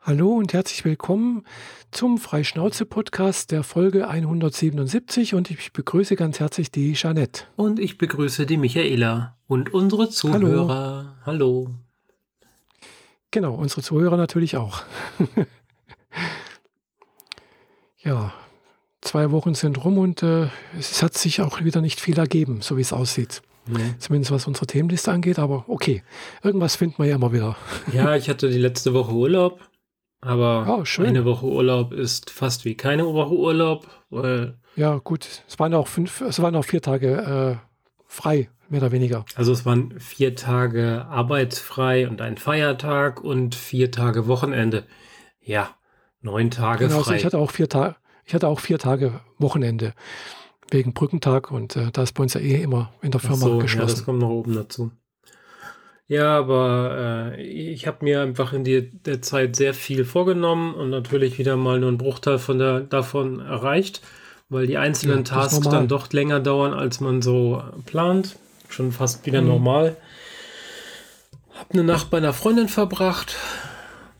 Hallo und herzlich willkommen zum Freischnauze-Podcast der Folge 177 und ich begrüße ganz herzlich die Jeanette. Und ich begrüße die Michaela und unsere Zuhörer. Hallo. Hallo. Genau, unsere Zuhörer natürlich auch. ja, zwei Wochen sind rum und äh, es hat sich auch wieder nicht viel ergeben, so wie es aussieht. Nee. Zumindest was unsere Themenliste angeht, aber okay. Irgendwas finden wir ja immer wieder. Ja, ich hatte die letzte Woche Urlaub, aber oh, eine Woche Urlaub ist fast wie keine Woche Urlaub. ja, gut. Es waren auch fünf, es waren auch vier Tage äh, frei, mehr oder weniger. Also es waren vier Tage arbeitsfrei und ein Feiertag und vier Tage Wochenende. Ja, neun Tage genau, also frei. Also ich hatte auch vier Tage. Ich hatte auch vier Tage Wochenende wegen Brückentag und äh, da ist bei uns ja eh immer in der Firma so, geschlossen. Ja, das kommt noch oben dazu. Ja, aber äh, ich habe mir einfach in die, der Zeit sehr viel vorgenommen und natürlich wieder mal nur einen Bruchteil von der, davon erreicht, weil die einzelnen ja, Tasks dann doch länger dauern, als man so plant. Schon fast wieder mhm. normal. Hab eine Nacht bei einer Freundin verbracht,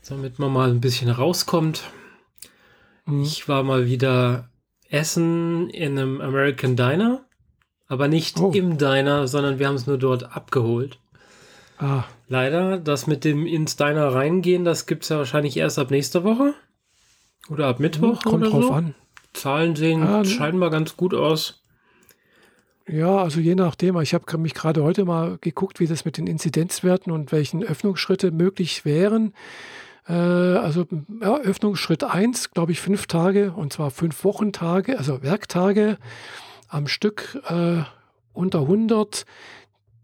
damit man mal ein bisschen rauskommt. Mhm. Ich war mal wieder Essen in einem American Diner, aber nicht oh. im Diner, sondern wir haben es nur dort abgeholt. Ah. Leider, das mit dem ins Diner reingehen, das gibt es ja wahrscheinlich erst ab nächster Woche. Oder ab Mittwoch. Ja, kommt drauf so. an. Zahlen sehen ah, scheinbar ganz gut aus. Ja, also je nachdem. Ich habe mich gerade heute mal geguckt, wie das mit den Inzidenzwerten und welchen Öffnungsschritte möglich wären. Äh, also ja, Öffnungsschritt 1, glaube ich, fünf Tage und zwar fünf Wochentage, also Werktage am Stück äh, unter 100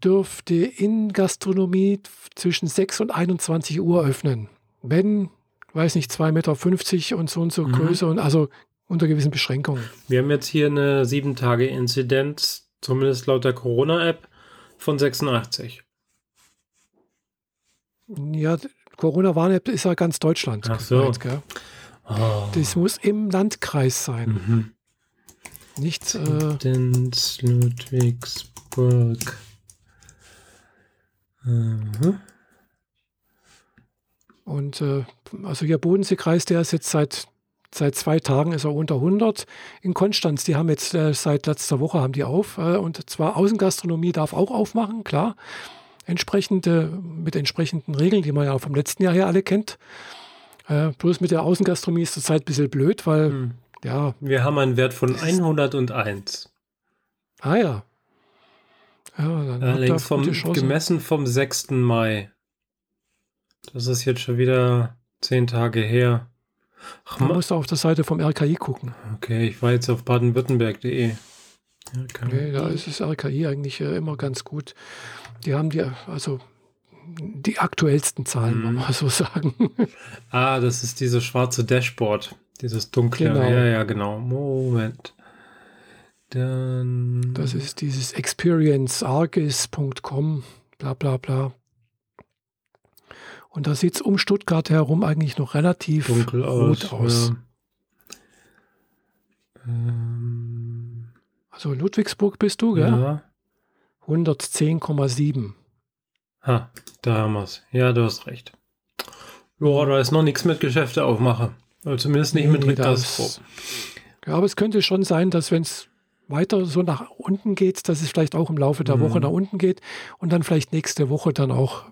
dürfte in Gastronomie zwischen 6 und 21 Uhr öffnen. Wenn, weiß nicht, 2,50 Meter und so und so mhm. Größe und also unter gewissen Beschränkungen. Wir haben jetzt hier eine 7-Tage-Inzidenz, zumindest laut der Corona-App, von 86. Ja, Corona-Warn-App ist ja ganz Deutschland. Ach so. Gemeint, oh. Das muss im Landkreis sein. Mhm. Nicht. Äh, Ludwigsburg. Mhm. Und äh, also hier Bodenseekreis, der ist jetzt seit, seit zwei Tagen ist er unter 100. In Konstanz, die haben jetzt äh, seit letzter Woche haben die auf. Äh, und zwar Außengastronomie darf auch aufmachen, klar. Entsprechende, mit entsprechenden Regeln, die man ja vom letzten Jahr her alle kennt. Äh, bloß mit der Außengastronomie ist zurzeit ein bisschen blöd, weil, hm. ja. Wir haben einen Wert von 101. Ah ja. Ja, dann Allerdings vom, gemessen vom 6. Mai. Das ist jetzt schon wieder zehn Tage her. Ach, man muss auf der Seite vom RKI gucken. Okay, ich war jetzt auf baden-württemberg.de. Okay, da ist das RKI eigentlich äh, immer ganz gut. Die haben die, also die aktuellsten Zahlen, mhm. mal so sagen. Ah, das ist dieses schwarze Dashboard. Dieses dunkle. Genau. Ja, ja, genau. Moment. Dann. Das ist dieses experienceargis.com, bla bla bla. Und da sieht es um Stuttgart herum eigentlich noch relativ Dunkel rot aus. Ja. Ähm. Also Ludwigsburg bist du, gell? Ja. 110,7. Ha, da haben wir es. Ja, du hast recht. Ja, da ist noch nichts mit Geschäfte aufmachen. Also zumindest nicht nee, mit Ritterspro. Ja, aber es könnte schon sein, dass wenn es weiter so nach unten geht, dass es vielleicht auch im Laufe der mhm. Woche nach unten geht und dann vielleicht nächste Woche dann auch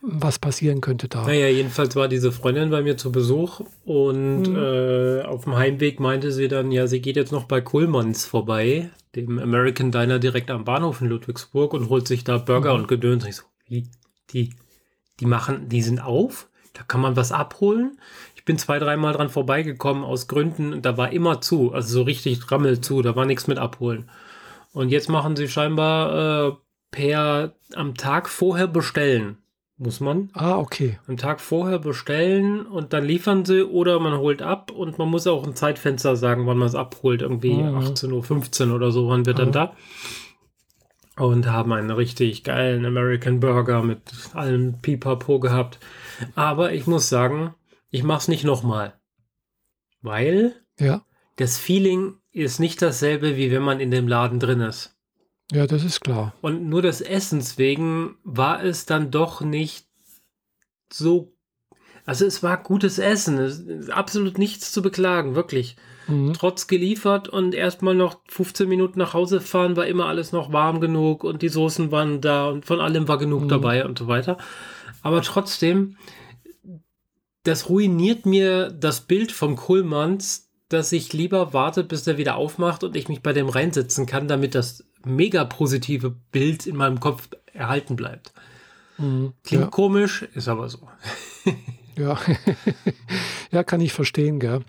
was passieren könnte da. Naja, jedenfalls war diese Freundin bei mir zu Besuch und mhm. äh, auf dem Heimweg meinte sie dann, ja, sie geht jetzt noch bei Kuhlmanns vorbei, dem American Diner direkt am Bahnhof in Ludwigsburg und holt sich da Burger mhm. und Gedöns. Ich so, wie, die, die machen, die sind auf? Da kann man was abholen? Bin zwei, dreimal dran vorbeigekommen aus Gründen, da war immer zu, also so richtig Rammel zu, da war nichts mit abholen. Und jetzt machen sie scheinbar äh, per am Tag vorher bestellen muss man. Ah, okay. Am Tag vorher bestellen und dann liefern sie oder man holt ab und man muss auch ein Zeitfenster sagen, wann man es abholt. Irgendwie mhm. 18.15 Uhr oder so, wann wird mhm. dann da. Und haben einen richtig geilen American Burger mit allem Pipapo gehabt. Aber ich muss sagen, ich mach's nicht nochmal. Weil ja. das Feeling ist nicht dasselbe, wie wenn man in dem Laden drin ist. Ja, das ist klar. Und nur des Essens wegen war es dann doch nicht so. Also es war gutes Essen, absolut nichts zu beklagen, wirklich. Mhm. Trotz geliefert und erstmal noch 15 Minuten nach Hause fahren, war immer alles noch warm genug und die Soßen waren da und von allem war genug mhm. dabei und so weiter. Aber trotzdem, das ruiniert mir das Bild vom Kohlmanns, dass ich lieber warte, bis er wieder aufmacht und ich mich bei dem reinsetzen kann, damit das mega positive Bild in meinem Kopf erhalten bleibt. Mhm, Klingt ja. komisch, ist aber so. ja. ja, kann ich verstehen, gell.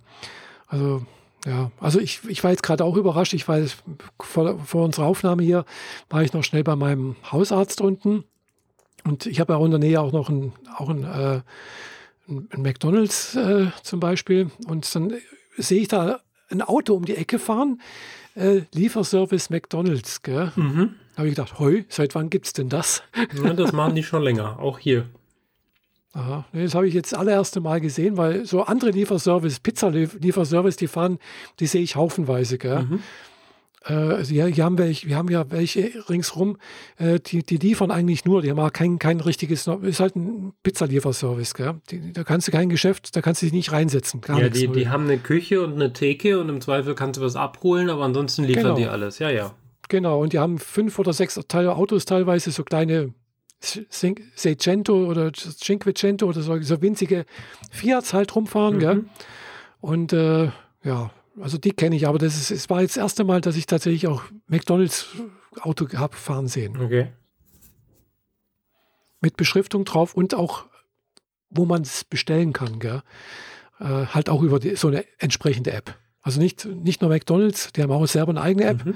Also, ja, also ich, ich war jetzt gerade auch überrascht. Ich war vor, vor unserer Aufnahme hier, war ich noch schnell bei meinem Hausarzt unten. Und ich habe ja auch in der Nähe auch noch ein, auch ein, äh, ein McDonalds äh, zum Beispiel. Und dann sehe ich da ein Auto um die Ecke fahren, äh, Lieferservice McDonalds. Gell? Mhm. Da habe ich gedacht, heu, seit wann gibt es denn das? Ja, das machen die schon länger, auch hier. Aha, das habe ich jetzt das allererste Mal gesehen, weil so andere Lieferservice, Pizza-Lieferservice, die fahren, die sehe ich haufenweise. Gell? Mhm. Äh, wir haben welche, wir haben ja welche ringsrum, äh, die, die liefern eigentlich nur, die haben auch kein, kein richtiges, ist halt ein Pizzalieferservice, gell? Die, da kannst du kein Geschäft, da kannst du dich nicht reinsetzen. ja, die, die haben eine Küche und eine Theke und im Zweifel kannst du was abholen, aber ansonsten liefern genau. die alles, ja, ja. Genau, und die haben fünf oder sechs Autos teilweise, so kleine Seicento oder Cinquecento oder so, so winzige Fiats halt rumfahren, mhm. gell? Und äh, ja, also die kenne ich, aber das ist, es war jetzt das erste Mal, dass ich tatsächlich auch McDonalds Auto habe fahren sehen. Okay. Mit Beschriftung drauf und auch, wo man es bestellen kann, gell? Äh, halt auch über die, so eine entsprechende App. Also nicht, nicht nur McDonalds, die haben auch selber eine eigene App, mhm.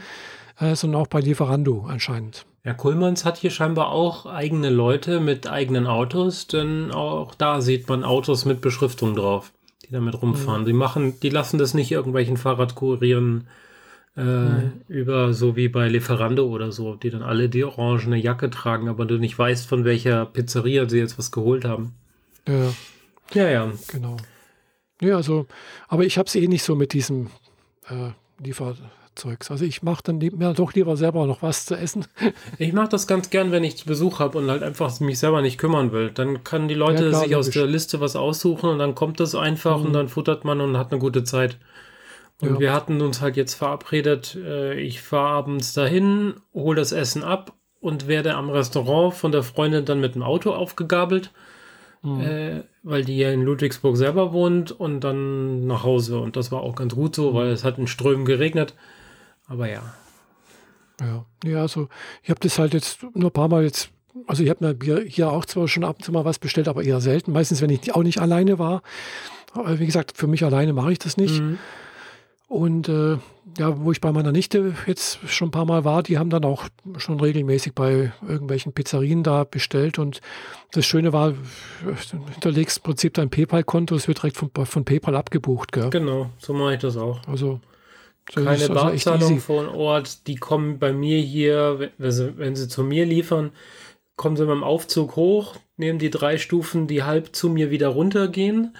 äh, sondern auch bei Lieferando anscheinend. Ja, Kuhlmanns hat hier scheinbar auch eigene Leute mit eigenen Autos, denn auch da sieht man Autos mit Beschriftung drauf die damit rumfahren. Mhm. Die machen, die lassen das nicht irgendwelchen Fahrradkurieren äh, mhm. über, so wie bei Lieferando oder so, die dann alle die orangene Jacke tragen, aber du nicht weißt, von welcher Pizzeria sie jetzt was geholt haben. Ja. Ja, ja. Genau. Ja, also, aber ich habe es eh nicht so mit diesem äh, Liefer Zeugs. Also ich mache dann mir doch lieber selber noch was zu essen. Ich mache das ganz gern, wenn ich Besuch habe und halt einfach mich selber nicht kümmern will. Dann können die Leute ja, klar, sich aus der Liste was aussuchen und dann kommt das einfach mhm. und dann futtert man und hat eine gute Zeit. Und ja. wir hatten uns halt jetzt verabredet, äh, ich fahre abends dahin, hole das Essen ab und werde am Restaurant von der Freundin dann mit dem Auto aufgegabelt, mhm. äh, weil die ja in Ludwigsburg selber wohnt und dann nach Hause. Und das war auch ganz gut so, mhm. weil es hat in Strömen geregnet. Aber ja. Ja, ja also ich habe das halt jetzt nur ein paar Mal jetzt, also ich habe mir hier auch zwar schon ab und zu mal was bestellt, aber eher selten. Meistens, wenn ich auch nicht alleine war. Aber wie gesagt, für mich alleine mache ich das nicht. Mhm. Und äh, ja, wo ich bei meiner Nichte jetzt schon ein paar Mal war, die haben dann auch schon regelmäßig bei irgendwelchen Pizzerien da bestellt. Und das Schöne war, du hinterlegst im Prinzip dein PayPal-Konto, es wird direkt von, von PayPal abgebucht. Gell? Genau, so mache ich das auch. Also keine also Barzahlung von Ort, die kommen bei mir hier, wenn sie, wenn sie zu mir liefern, kommen sie mit dem Aufzug hoch, nehmen die drei Stufen, die halb zu mir wieder runtergehen.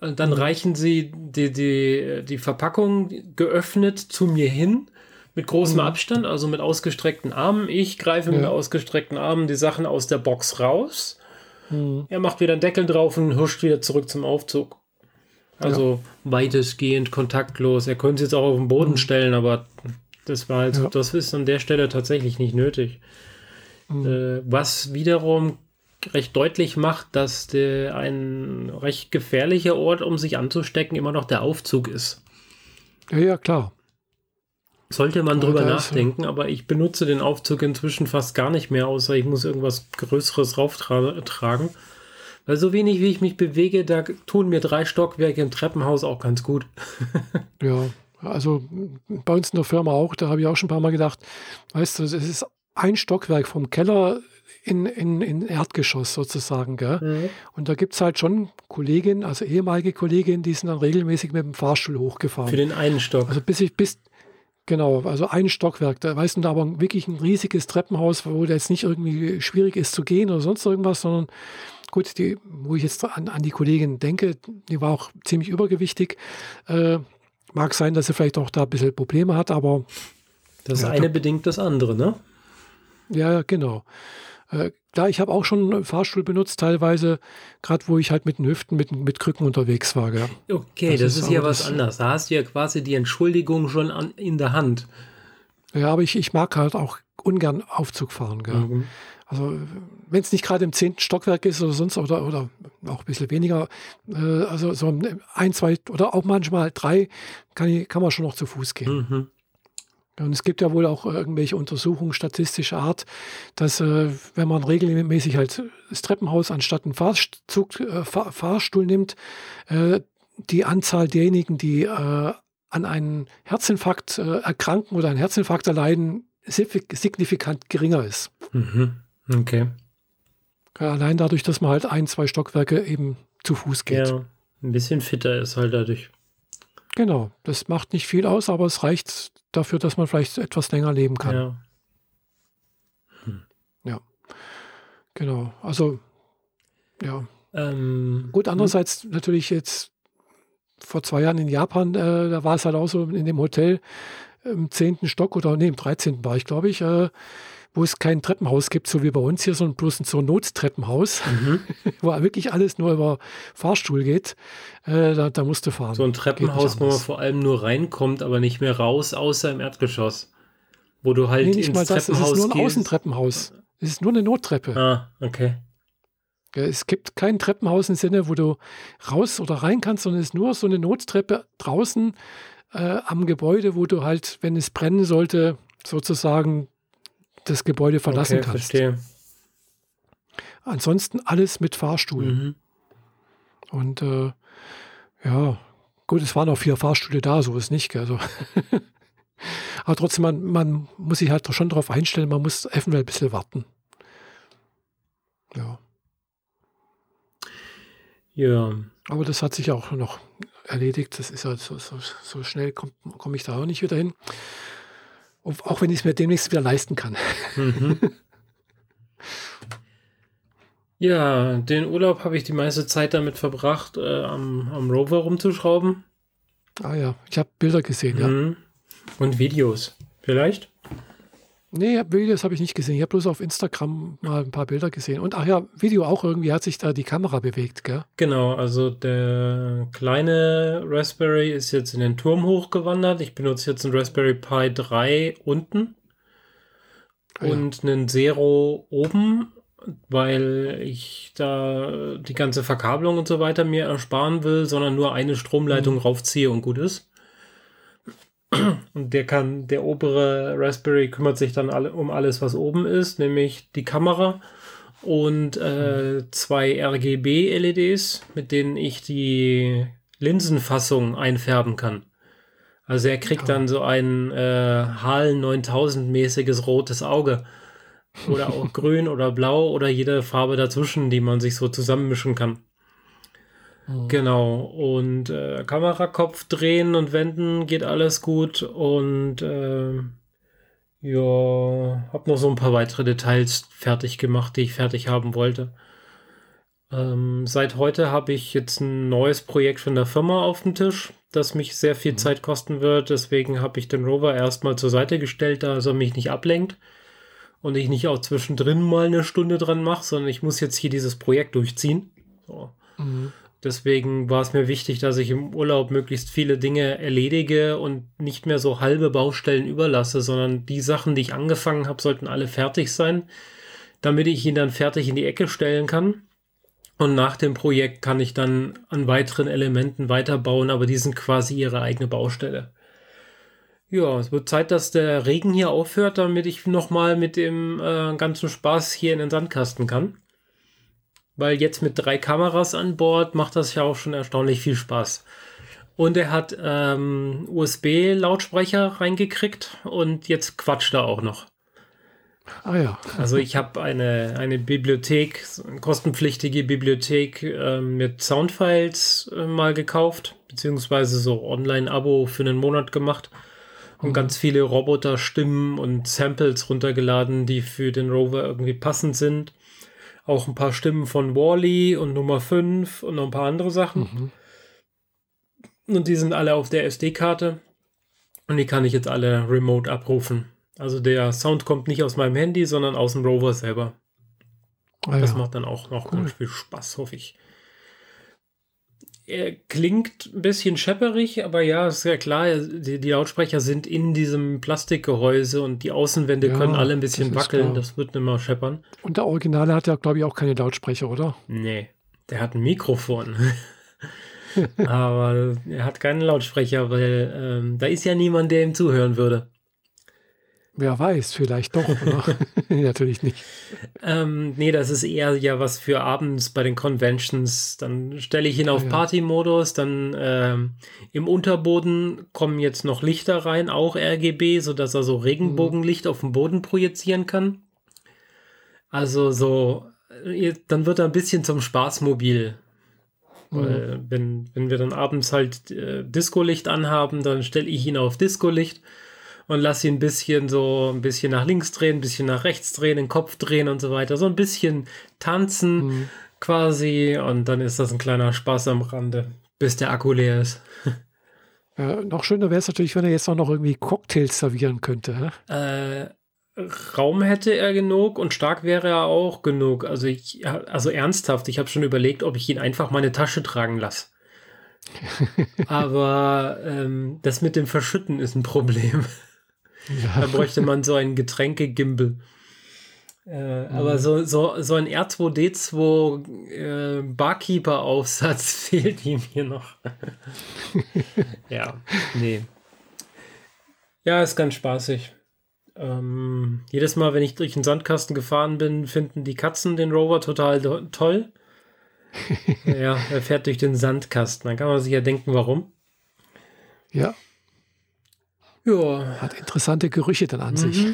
Dann mhm. reichen sie die, die, die Verpackung geöffnet zu mir hin, mit großem mhm. Abstand, also mit ausgestreckten Armen. Ich greife ja. mit ausgestreckten Armen die Sachen aus der Box raus. Mhm. Er macht wieder einen Deckel drauf und huscht wieder zurück zum Aufzug. Also ja. weitestgehend kontaktlos. Er könnte es jetzt auch auf den Boden mhm. stellen, aber das war halt, ja. das ist an der Stelle tatsächlich nicht nötig. Mhm. Äh, was wiederum recht deutlich macht, dass der, ein recht gefährlicher Ort, um sich anzustecken, immer noch der Aufzug ist. Ja, ja, klar. Sollte man drüber nachdenken, aber ich benutze den Aufzug inzwischen fast gar nicht mehr, außer ich muss irgendwas Größeres rauftragen. Weil so wenig wie ich mich bewege, da tun mir drei Stockwerke im Treppenhaus auch ganz gut. ja, also bei uns in der Firma auch, da habe ich auch schon ein paar Mal gedacht, weißt du, es ist ein Stockwerk vom Keller in, in, in Erdgeschoss sozusagen. Gell? Mhm. Und da gibt es halt schon Kolleginnen, also ehemalige Kolleginnen, die sind dann regelmäßig mit dem Fahrstuhl hochgefahren. Für den einen Stock. Also bis ich bis, Genau, also ein Stockwerk. Da weißt du, aber wirklich ein riesiges Treppenhaus, wo da jetzt nicht irgendwie schwierig ist zu gehen oder sonst irgendwas, sondern gut, die, wo ich jetzt an, an die Kollegin denke, die war auch ziemlich übergewichtig. Äh, mag sein, dass sie vielleicht auch da ein bisschen Probleme hat, aber. Das ja, eine da, bedingt das andere, ne? Ja, genau. Äh, klar, ich habe auch schon einen Fahrstuhl benutzt, teilweise, gerade wo ich halt mit den Hüften, mit, mit Krücken unterwegs war. Gell? Okay, das, das ist, ist ja was anderes. Da hast du ja quasi die Entschuldigung schon an, in der Hand. Ja, aber ich, ich mag halt auch ungern Aufzug fahren. Gell? Mhm. Also wenn es nicht gerade im zehnten Stockwerk ist oder sonst oder, oder auch ein bisschen weniger, äh, also so ein, zwei oder auch manchmal drei, kann, ich, kann man schon noch zu Fuß gehen. Mhm. Und es gibt ja wohl auch irgendwelche Untersuchungen statistischer Art, dass äh, wenn man regelmäßig halt das Treppenhaus anstatt einen Fahrzug, äh, Fahr Fahrstuhl nimmt, äh, die Anzahl derjenigen, die äh, an einen Herzinfarkt äh, erkranken oder einen Herzinfarkt erleiden, signifikant geringer ist. Mhm. Okay. Allein dadurch, dass man halt ein, zwei Stockwerke eben zu Fuß geht. Ja, ein bisschen fitter ist halt dadurch. Genau, das macht nicht viel aus, aber es reicht dafür, dass man vielleicht etwas länger leben kann. Ja. Hm. Ja. Genau. Also, ja. Ähm, Gut, andererseits hm. natürlich jetzt vor zwei Jahren in Japan, äh, da war es halt auch so in dem Hotel im zehnten Stock oder nee, im 13. war ich, glaube ich, äh, wo es kein Treppenhaus gibt, so wie bei uns hier, sondern bloß ein so Nottreppenhaus, mhm. wo wirklich alles nur über Fahrstuhl geht. Äh, da, da musst du fahren. So ein Treppenhaus, wo man vor allem nur reinkommt, aber nicht mehr raus, außer im Erdgeschoss. Wo du halt nee, nicht ins mal das. Treppenhaus Es ist nur ein Außentreppenhaus. Es ist nur eine Nottreppe. Ah, okay. Es gibt kein Treppenhaus im Sinne, wo du raus oder rein kannst, sondern es ist nur so eine Nottreppe draußen äh, am Gebäude, wo du halt, wenn es brennen sollte, sozusagen das Gebäude verlassen okay, kannst. Verstehe. Ansonsten alles mit Fahrstuhl. Mhm. Und äh, ja, gut, es waren auch vier Fahrstühle da, so ist nicht. Also Aber trotzdem, man, man muss sich halt schon darauf einstellen, man muss eventuell ein bisschen warten. Ja. Ja. Aber das hat sich auch noch erledigt. Das ist halt so, so, so schnell komme komm ich da auch nicht wieder hin. Auch wenn ich es mir demnächst wieder leisten kann. Mhm. Ja, den Urlaub habe ich die meiste Zeit damit verbracht, äh, am, am, Rover rumzuschrauben. Ah ja, ich habe Bilder gesehen, mhm. ja. Und Videos, vielleicht? Nee, Videos habe ich nicht gesehen. Ich habe bloß auf Instagram mal ein paar Bilder gesehen. Und ach ja, Video auch irgendwie hat sich da die Kamera bewegt, gell? Genau, also der kleine Raspberry ist jetzt in den Turm hochgewandert. Ich benutze jetzt einen Raspberry Pi 3 unten ah, und ja. einen Zero oben, weil ich da die ganze Verkabelung und so weiter mir ersparen will, sondern nur eine Stromleitung mhm. raufziehe und gut ist. Und der kann, der obere Raspberry kümmert sich dann alle, um alles, was oben ist, nämlich die Kamera und äh, zwei RGB-LEDs, mit denen ich die Linsenfassung einfärben kann. Also er kriegt dann so ein äh, HAL 9000 mäßiges rotes Auge. Oder auch grün oder blau oder jede Farbe dazwischen, die man sich so zusammenmischen kann. Mhm. Genau. Und äh, Kamerakopf drehen und wenden geht alles gut. Und äh, ja, habe noch so ein paar weitere Details fertig gemacht, die ich fertig haben wollte. Ähm, seit heute habe ich jetzt ein neues Projekt von der Firma auf dem Tisch, das mich sehr viel mhm. Zeit kosten wird. Deswegen habe ich den Rover erstmal zur Seite gestellt, da er mich nicht ablenkt und ich nicht auch zwischendrin mal eine Stunde dran mache, sondern ich muss jetzt hier dieses Projekt durchziehen. So. Mhm. Deswegen war es mir wichtig, dass ich im Urlaub möglichst viele Dinge erledige und nicht mehr so halbe Baustellen überlasse, sondern die Sachen, die ich angefangen habe, sollten alle fertig sein, damit ich ihn dann fertig in die Ecke stellen kann. Und nach dem Projekt kann ich dann an weiteren Elementen weiterbauen, aber die sind quasi ihre eigene Baustelle. Ja, es wird Zeit, dass der Regen hier aufhört, damit ich nochmal mit dem äh, ganzen Spaß hier in den Sandkasten kann weil jetzt mit drei Kameras an Bord macht das ja auch schon erstaunlich viel Spaß. Und er hat ähm, USB-Lautsprecher reingekriegt und jetzt quatscht er auch noch. Ah ja. Also ich habe eine, eine Bibliothek, eine kostenpflichtige Bibliothek äh, mit Soundfiles äh, mal gekauft, beziehungsweise so Online-Abo für einen Monat gemacht und mhm. ganz viele Roboter-Stimmen und Samples runtergeladen, die für den Rover irgendwie passend sind auch ein paar Stimmen von Wally und Nummer 5 und noch ein paar andere Sachen. Mhm. Und die sind alle auf der SD-Karte. Und die kann ich jetzt alle remote abrufen. Also der Sound kommt nicht aus meinem Handy, sondern aus dem Rover selber. Ah, das ja. macht dann auch noch cool. ganz viel Spaß, hoffe ich. Er klingt ein bisschen schepperig, aber ja, ist ja klar, die, die Lautsprecher sind in diesem Plastikgehäuse und die Außenwände ja, können alle ein bisschen das wackeln. Das wird mehr scheppern. Und der Originale hat ja, glaube ich, auch keine Lautsprecher, oder? Nee, der hat ein Mikrofon. aber er hat keinen Lautsprecher, weil ähm, da ist ja niemand, der ihm zuhören würde. Wer weiß, vielleicht doch. Natürlich nicht. Ähm, nee, das ist eher ja was für abends bei den Conventions. Dann stelle ich ihn auf ja, Party-Modus. Dann ähm, im Unterboden kommen jetzt noch Lichter rein, auch RGB, sodass er so Regenbogenlicht mhm. auf dem Boden projizieren kann. Also so, äh, dann wird er ein bisschen zum Spaßmobil. Mhm. Weil, wenn, wenn wir dann abends halt äh, Disco-Licht anhaben, dann stelle ich ihn auf Disco-Licht und lass ihn ein bisschen so ein bisschen nach links drehen, ein bisschen nach rechts drehen, den Kopf drehen und so weiter. So ein bisschen tanzen mhm. quasi und dann ist das ein kleiner Spaß am Rande, bis der Akku leer ist. Ja, noch schöner wäre es natürlich, wenn er jetzt auch noch irgendwie Cocktails servieren könnte. Äh, Raum hätte er genug und stark wäre er auch genug. Also ich, also ernsthaft, ich habe schon überlegt, ob ich ihn einfach meine Tasche tragen lasse. Aber ähm, das mit dem Verschütten ist ein Problem. Ja. Da bräuchte man so einen Getränke-Gimbal. Äh, mhm. Aber so, so, so ein R2D2 äh, Barkeeper-Aufsatz fehlt ihm hier noch. ja, nee. Ja, ist ganz spaßig. Ähm, jedes Mal, wenn ich durch den Sandkasten gefahren bin, finden die Katzen den Rover total toll. ja, er fährt durch den Sandkasten. Dann kann man sich ja denken, warum. Ja, ja. Hat interessante Gerüche dann an mhm. sich.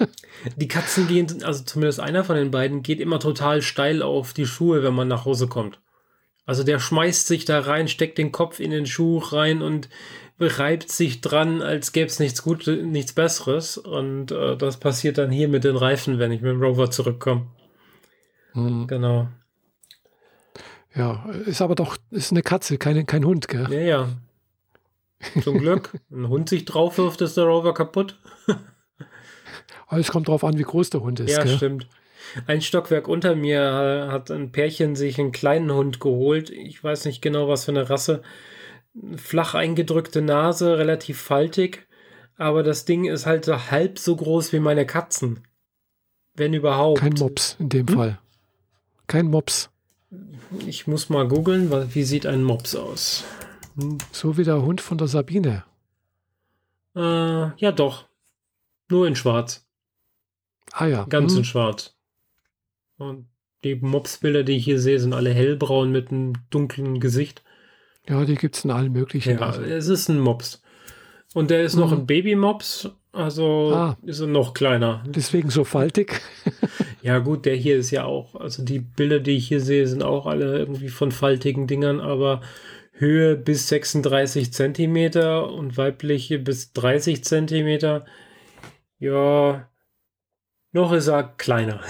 Die Katzen gehen, also zumindest einer von den beiden, geht immer total steil auf die Schuhe, wenn man nach Hause kommt. Also der schmeißt sich da rein, steckt den Kopf in den Schuh rein und reibt sich dran, als gäbe es nichts Gutes, nichts Besseres. Und äh, das passiert dann hier mit den Reifen, wenn ich mit dem Rover zurückkomme. Mhm. Genau. Ja, ist aber doch, ist eine Katze, keine, kein Hund, gell? Ja, ja. Zum Glück. Ein Hund sich drauf wirft, ist der Rover kaputt. Alles kommt drauf an, wie groß der Hund ist. Ja, gell? stimmt. Ein Stockwerk unter mir hat ein Pärchen sich einen kleinen Hund geholt. Ich weiß nicht genau, was für eine Rasse. Flach eingedrückte Nase, relativ faltig. Aber das Ding ist halt so halb so groß wie meine Katzen. Wenn überhaupt. Kein Mops in dem hm? Fall. Kein Mops. Ich muss mal googeln, wie sieht ein Mops aus? So wie der Hund von der Sabine. Äh, ja, doch. Nur in schwarz. Ah ja. Ganz hm. in schwarz. Und die Mopsbilder, die ich hier sehe, sind alle hellbraun mit einem dunklen Gesicht. Ja, die gibt es in allen möglichen. Ja, also. es ist ein Mops. Und der ist mhm. noch ein Babymops, also ah, ist er noch kleiner. Deswegen so faltig. ja, gut, der hier ist ja auch, also die Bilder, die ich hier sehe, sind auch alle irgendwie von faltigen Dingern, aber Höhe bis 36 Zentimeter und weibliche bis 30 Zentimeter. Ja, noch ist er kleiner.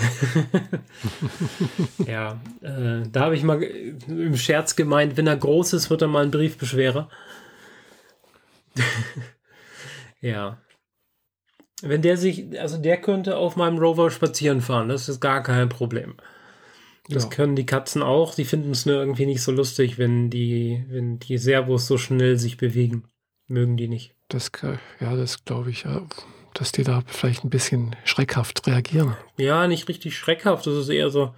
ja, äh, da habe ich mal im Scherz gemeint, wenn er groß ist, wird er mal ein Briefbeschwerer. ja. Wenn der sich, also der könnte auf meinem Rover spazieren fahren, das ist gar kein Problem. Das ja. können die Katzen auch. Die finden es nur irgendwie nicht so lustig, wenn die, wenn die Servos so schnell sich bewegen. Mögen die nicht. Das, ja, das glaube ich, ja, dass die da vielleicht ein bisschen schreckhaft reagieren. Ja, nicht richtig schreckhaft. Das ist eher so,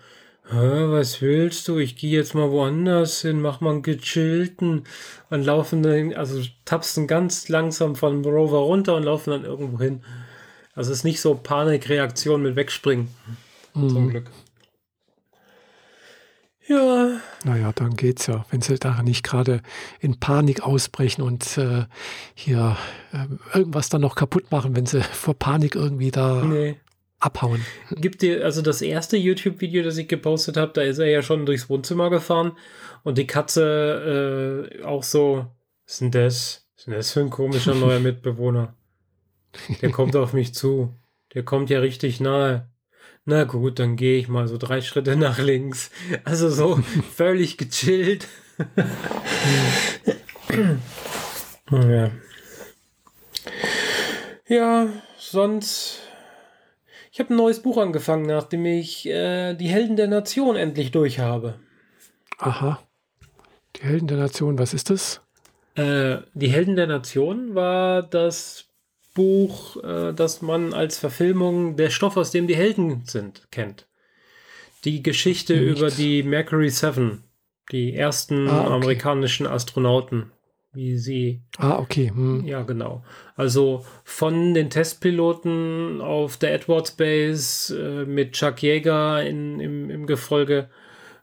was willst du? Ich gehe jetzt mal woanders hin, mach mal einen gechillten und laufen dann, also tapsen ganz langsam von Rover runter und laufen dann irgendwo hin. Also es ist nicht so Panikreaktion mit Wegspringen. Mhm. Zum Glück. Ja. Naja, dann geht's ja. Wenn sie da nicht gerade in Panik ausbrechen und äh, hier äh, irgendwas dann noch kaputt machen, wenn sie vor Panik irgendwie da nee. abhauen. Gibt dir, also das erste YouTube-Video, das ich gepostet habe, da ist er ja schon durchs Wohnzimmer gefahren und die Katze äh, auch so, was ist denn das? Was ist denn das für ein komischer neuer Mitbewohner? Der kommt auf mich zu. Der kommt ja richtig nahe na gut, dann gehe ich mal so drei Schritte nach links. Also so völlig gechillt. ja. ja, sonst. Ich habe ein neues Buch angefangen, nachdem ich äh, die Helden der Nation endlich durch habe. Aha. Die Helden der Nation, was ist das? Äh, die Helden der Nation war das Buch, äh, das man als Verfilmung der Stoff, aus dem die Helden sind, kennt. Die Geschichte Nichts. über die Mercury 7, die ersten ah, okay. amerikanischen Astronauten wie sie. Ah, okay. Hm. Ja, genau. Also von den Testpiloten auf der Edwards Base äh, mit Chuck Yeager in, im, im Gefolge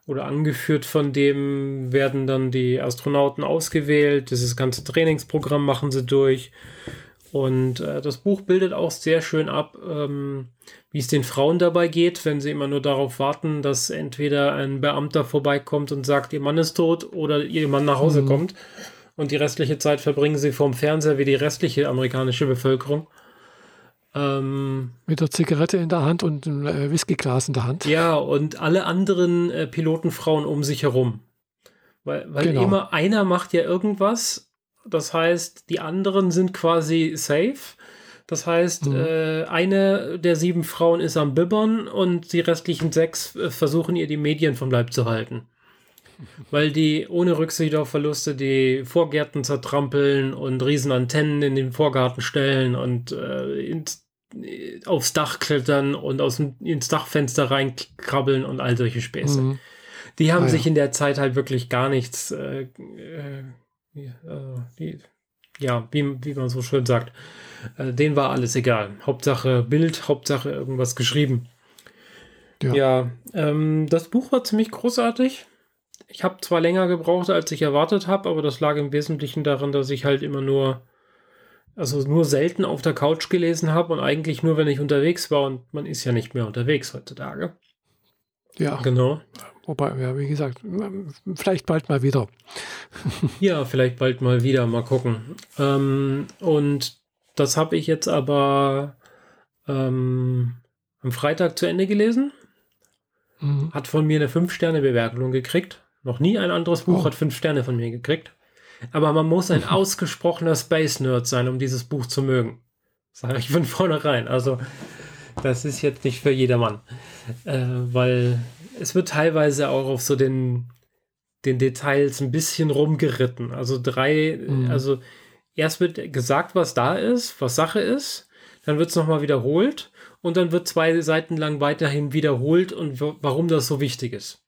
oder angeführt von dem werden dann die Astronauten ausgewählt. Dieses ganze Trainingsprogramm machen sie durch. Und äh, das Buch bildet auch sehr schön ab, ähm, wie es den Frauen dabei geht, wenn sie immer nur darauf warten, dass entweder ein Beamter vorbeikommt und sagt, ihr Mann ist tot oder ihr Mann nach Hause mhm. kommt und die restliche Zeit verbringen sie vorm Fernseher wie die restliche amerikanische Bevölkerung. Ähm, Mit der Zigarette in der Hand und einem äh, Whiskyglas in der Hand. Ja, und alle anderen äh, Pilotenfrauen um sich herum. Weil, weil genau. immer einer macht ja irgendwas. Das heißt, die anderen sind quasi safe. Das heißt, mhm. äh, eine der sieben Frauen ist am Bibbern und die restlichen sechs äh, versuchen ihr die Medien vom Leib zu halten weil die ohne Rücksicht auf Verluste die Vorgärten zertrampeln und riesen Antennen in den Vorgarten stellen und äh, ins, äh, aufs Dach klettern und aus dem, ins Dachfenster reinkrabbeln und all solche Späße. Mhm. Die haben ah, sich ja. in der Zeit halt wirklich gar nichts, äh, äh, die, ja, wie, wie man so schön sagt, äh, denen war alles egal. Hauptsache Bild, Hauptsache irgendwas geschrieben. Ja, ja ähm, das Buch war ziemlich großartig. Ich habe zwar länger gebraucht, als ich erwartet habe, aber das lag im Wesentlichen daran, dass ich halt immer nur, also nur selten auf der Couch gelesen habe und eigentlich nur, wenn ich unterwegs war und man ist ja nicht mehr unterwegs heutzutage. Ja. Genau. Wobei, ja, wie gesagt, vielleicht bald mal wieder. ja, vielleicht bald mal wieder, mal gucken. Ähm, und das habe ich jetzt aber ähm, am Freitag zu Ende gelesen. Mhm. Hat von mir eine 5-Sterne-Bewertung gekriegt. Noch nie ein anderes Buch oh. hat fünf Sterne von mir gekriegt. Aber man muss ein ausgesprochener Space-Nerd sein, um dieses Buch zu mögen. Sage ich von vornherein. Also, das ist jetzt nicht für jedermann. Äh, weil es wird teilweise auch auf so den, den Details ein bisschen rumgeritten. Also drei, mhm. also erst wird gesagt, was da ist, was Sache ist, dann wird es nochmal wiederholt und dann wird zwei Seiten lang weiterhin wiederholt und warum das so wichtig ist.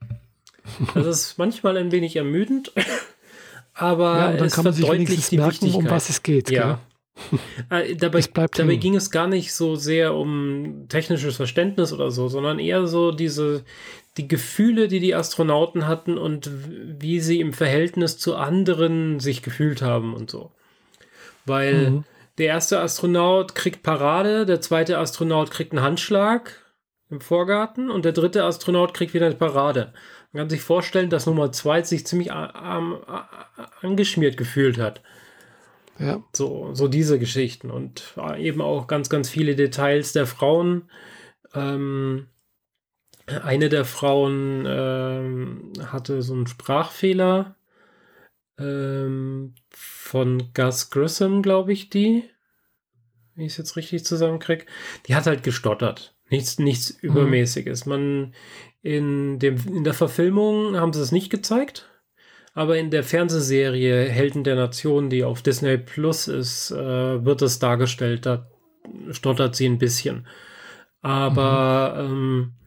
Das ist manchmal ein wenig ermüdend, aber ja, es verdeutlicht die merken, um was es geht. Ja. äh, dabei, dabei ging es gar nicht so sehr um technisches Verständnis oder so, sondern eher so diese die Gefühle, die die Astronauten hatten und wie sie im Verhältnis zu anderen sich gefühlt haben und so. Weil mhm. der erste Astronaut kriegt Parade, der zweite Astronaut kriegt einen Handschlag im Vorgarten und der dritte Astronaut kriegt wieder eine Parade. Man kann sich vorstellen, dass Nummer 2 sich ziemlich angeschmiert gefühlt hat. Ja. So, so diese Geschichten und eben auch ganz, ganz viele Details der Frauen. Ähm, eine der Frauen ähm, hatte so einen Sprachfehler ähm, von Gus Grissom, glaube ich, die, wenn ich es jetzt richtig zusammenkriege. Die hat halt gestottert. Nichts, nichts mhm. Übermäßiges. Man in, dem, in der Verfilmung haben sie es nicht gezeigt, aber in der Fernsehserie Helden der Nation, die auf Disney Plus ist, äh, wird es dargestellt. Da stottert sie ein bisschen. Aber mhm. ähm,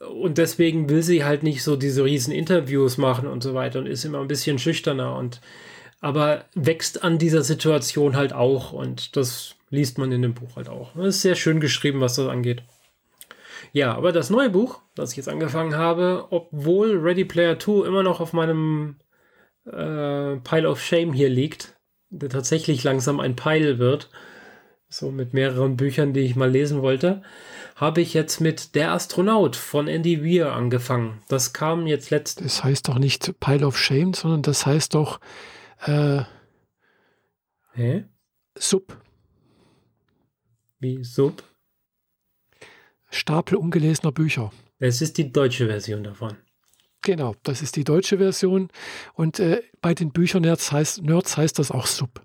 und deswegen will sie halt nicht so diese riesen Interviews machen und so weiter und ist immer ein bisschen schüchterner und aber wächst an dieser Situation halt auch und das liest man in dem Buch halt auch. Das ist sehr schön geschrieben, was das angeht. Ja, aber das neue Buch, das ich jetzt angefangen habe, obwohl Ready Player 2 immer noch auf meinem äh, Pile of Shame hier liegt, der tatsächlich langsam ein Pile wird, so mit mehreren Büchern, die ich mal lesen wollte, habe ich jetzt mit Der Astronaut von Andy Weir angefangen. Das kam jetzt letzt. Das heißt doch nicht Pile of Shame, sondern das heißt doch äh, Hä? Sub. Wie Sub? Stapel ungelesener Bücher. Es ist die deutsche Version davon. Genau, das ist die deutsche Version. Und äh, bei den Büchernerds heißt, Nerds heißt das auch Sub.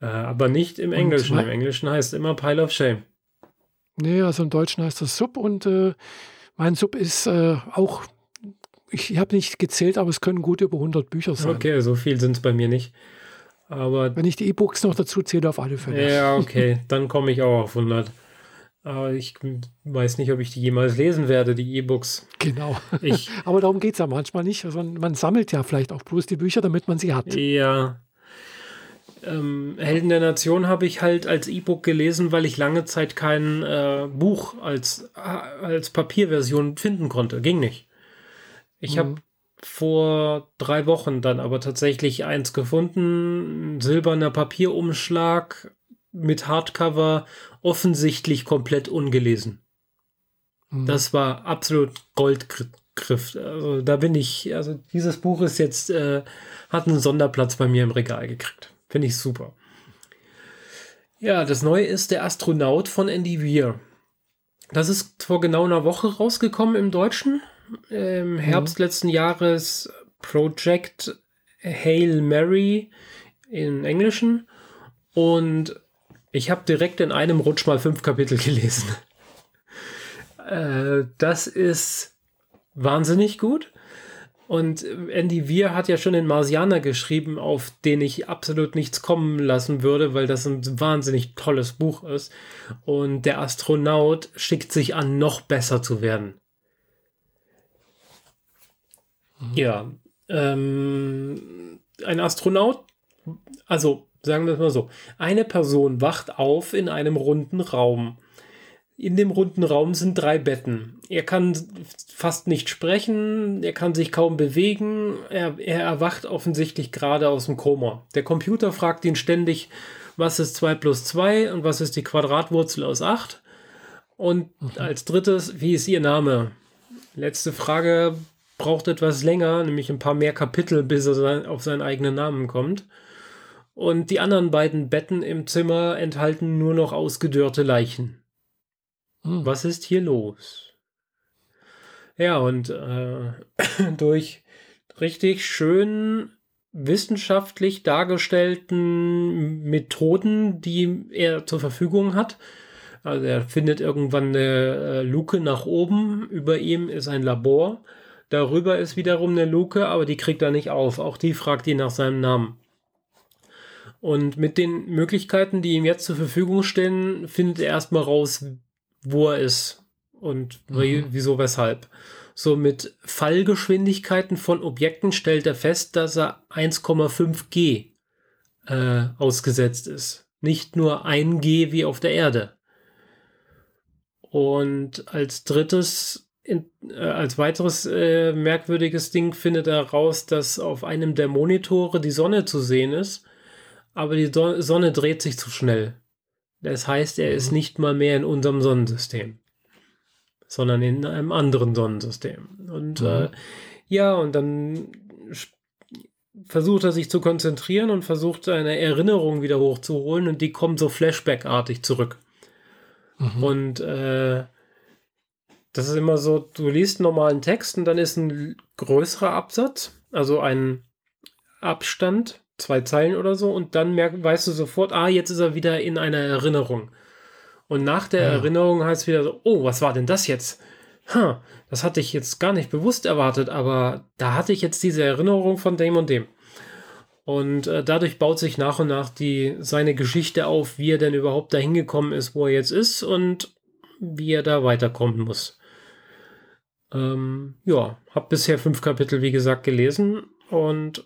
Äh, aber nicht im Englischen. Im Englischen heißt immer Pile of Shame. Nee, also im Deutschen heißt das Sub und äh, mein Sub ist äh, auch, ich habe nicht gezählt, aber es können gut über 100 Bücher sein. Okay, so viel sind es bei mir nicht. Aber Wenn ich die E-Books noch dazu zähle, auf alle Fälle. ja, okay, dann komme ich auch auf 100. Aber ich weiß nicht, ob ich die jemals lesen werde, die E-Books. Genau. Ich, Aber darum geht es ja manchmal nicht. Also man sammelt ja vielleicht auch bloß die Bücher, damit man sie hat. ja. Ähm, Helden der Nation habe ich halt als E-Book gelesen, weil ich lange Zeit kein äh, Buch als, als Papierversion finden konnte. Ging nicht. Ich Mhm. habe vor drei Wochen dann aber tatsächlich eins gefunden. Ein silberner Papierumschlag mit Hardcover, offensichtlich komplett ungelesen. Mhm. Das war absolut Goldgriff. Also da bin ich, also dieses Buch ist jetzt, äh, hat einen Sonderplatz bei mir im Regal gekriegt. Finde ich super. Ja, das Neue ist der Astronaut von Andy Weir. Das ist vor genau einer Woche rausgekommen im Deutschen. Im Herbst letzten Jahres Project Hail Mary im Englischen. Und ich habe direkt in einem Rutsch mal fünf Kapitel gelesen. Äh, das ist wahnsinnig gut. Und Andy Weir hat ja schon den Marsianer geschrieben, auf den ich absolut nichts kommen lassen würde, weil das ein wahnsinnig tolles Buch ist. Und der Astronaut schickt sich an, noch besser zu werden. Ja, ähm, ein Astronaut, also sagen wir es mal so, eine Person wacht auf in einem runden Raum. In dem runden Raum sind drei Betten. Er kann fast nicht sprechen, er kann sich kaum bewegen, er, er erwacht offensichtlich gerade aus dem Koma. Der Computer fragt ihn ständig, was ist 2 plus 2 und was ist die Quadratwurzel aus 8? Und als drittes, wie ist Ihr Name? Letzte Frage braucht etwas länger, nämlich ein paar mehr Kapitel, bis er auf seinen eigenen Namen kommt. Und die anderen beiden Betten im Zimmer enthalten nur noch ausgedörrte Leichen. Mhm. Was ist hier los? Ja, und äh, durch richtig schön wissenschaftlich dargestellten Methoden, die er zur Verfügung hat. Also er findet irgendwann eine äh, Luke nach oben. Über ihm ist ein Labor. Darüber ist wiederum eine Luke, aber die kriegt er nicht auf. Auch die fragt ihn nach seinem Namen. Und mit den Möglichkeiten, die ihm jetzt zur Verfügung stehen, findet er erstmal raus, wo er ist und wie, wieso, weshalb. So mit Fallgeschwindigkeiten von Objekten stellt er fest, dass er 1,5 G äh, ausgesetzt ist. Nicht nur 1 G wie auf der Erde. Und als drittes, in, äh, als weiteres äh, merkwürdiges Ding findet er raus, dass auf einem der Monitore die Sonne zu sehen ist, aber die Don Sonne dreht sich zu schnell. Das heißt, er ist nicht mal mehr in unserem Sonnensystem, sondern in einem anderen Sonnensystem. Und Mhm. äh, ja, und dann versucht er sich zu konzentrieren und versucht seine Erinnerung wieder hochzuholen und die kommen so Flashback-artig zurück. Mhm. Und äh, das ist immer so, du liest einen normalen Text und dann ist ein größerer Absatz, also ein Abstand, zwei Zeilen oder so, und dann merk, weißt du sofort, ah, jetzt ist er wieder in einer Erinnerung. Und nach der Ja. Erinnerung heißt es wieder so, oh, was war denn das jetzt? Ha, das hatte ich jetzt gar nicht bewusst erwartet, aber da hatte ich jetzt diese Erinnerung von dem und dem. Und äh, dadurch baut sich nach und nach die, seine Geschichte auf, wie er denn überhaupt dahin gekommen ist, wo er jetzt ist und wie er da weiterkommen muss. Ähm, ja, habe bisher fünf Kapitel, wie gesagt, gelesen und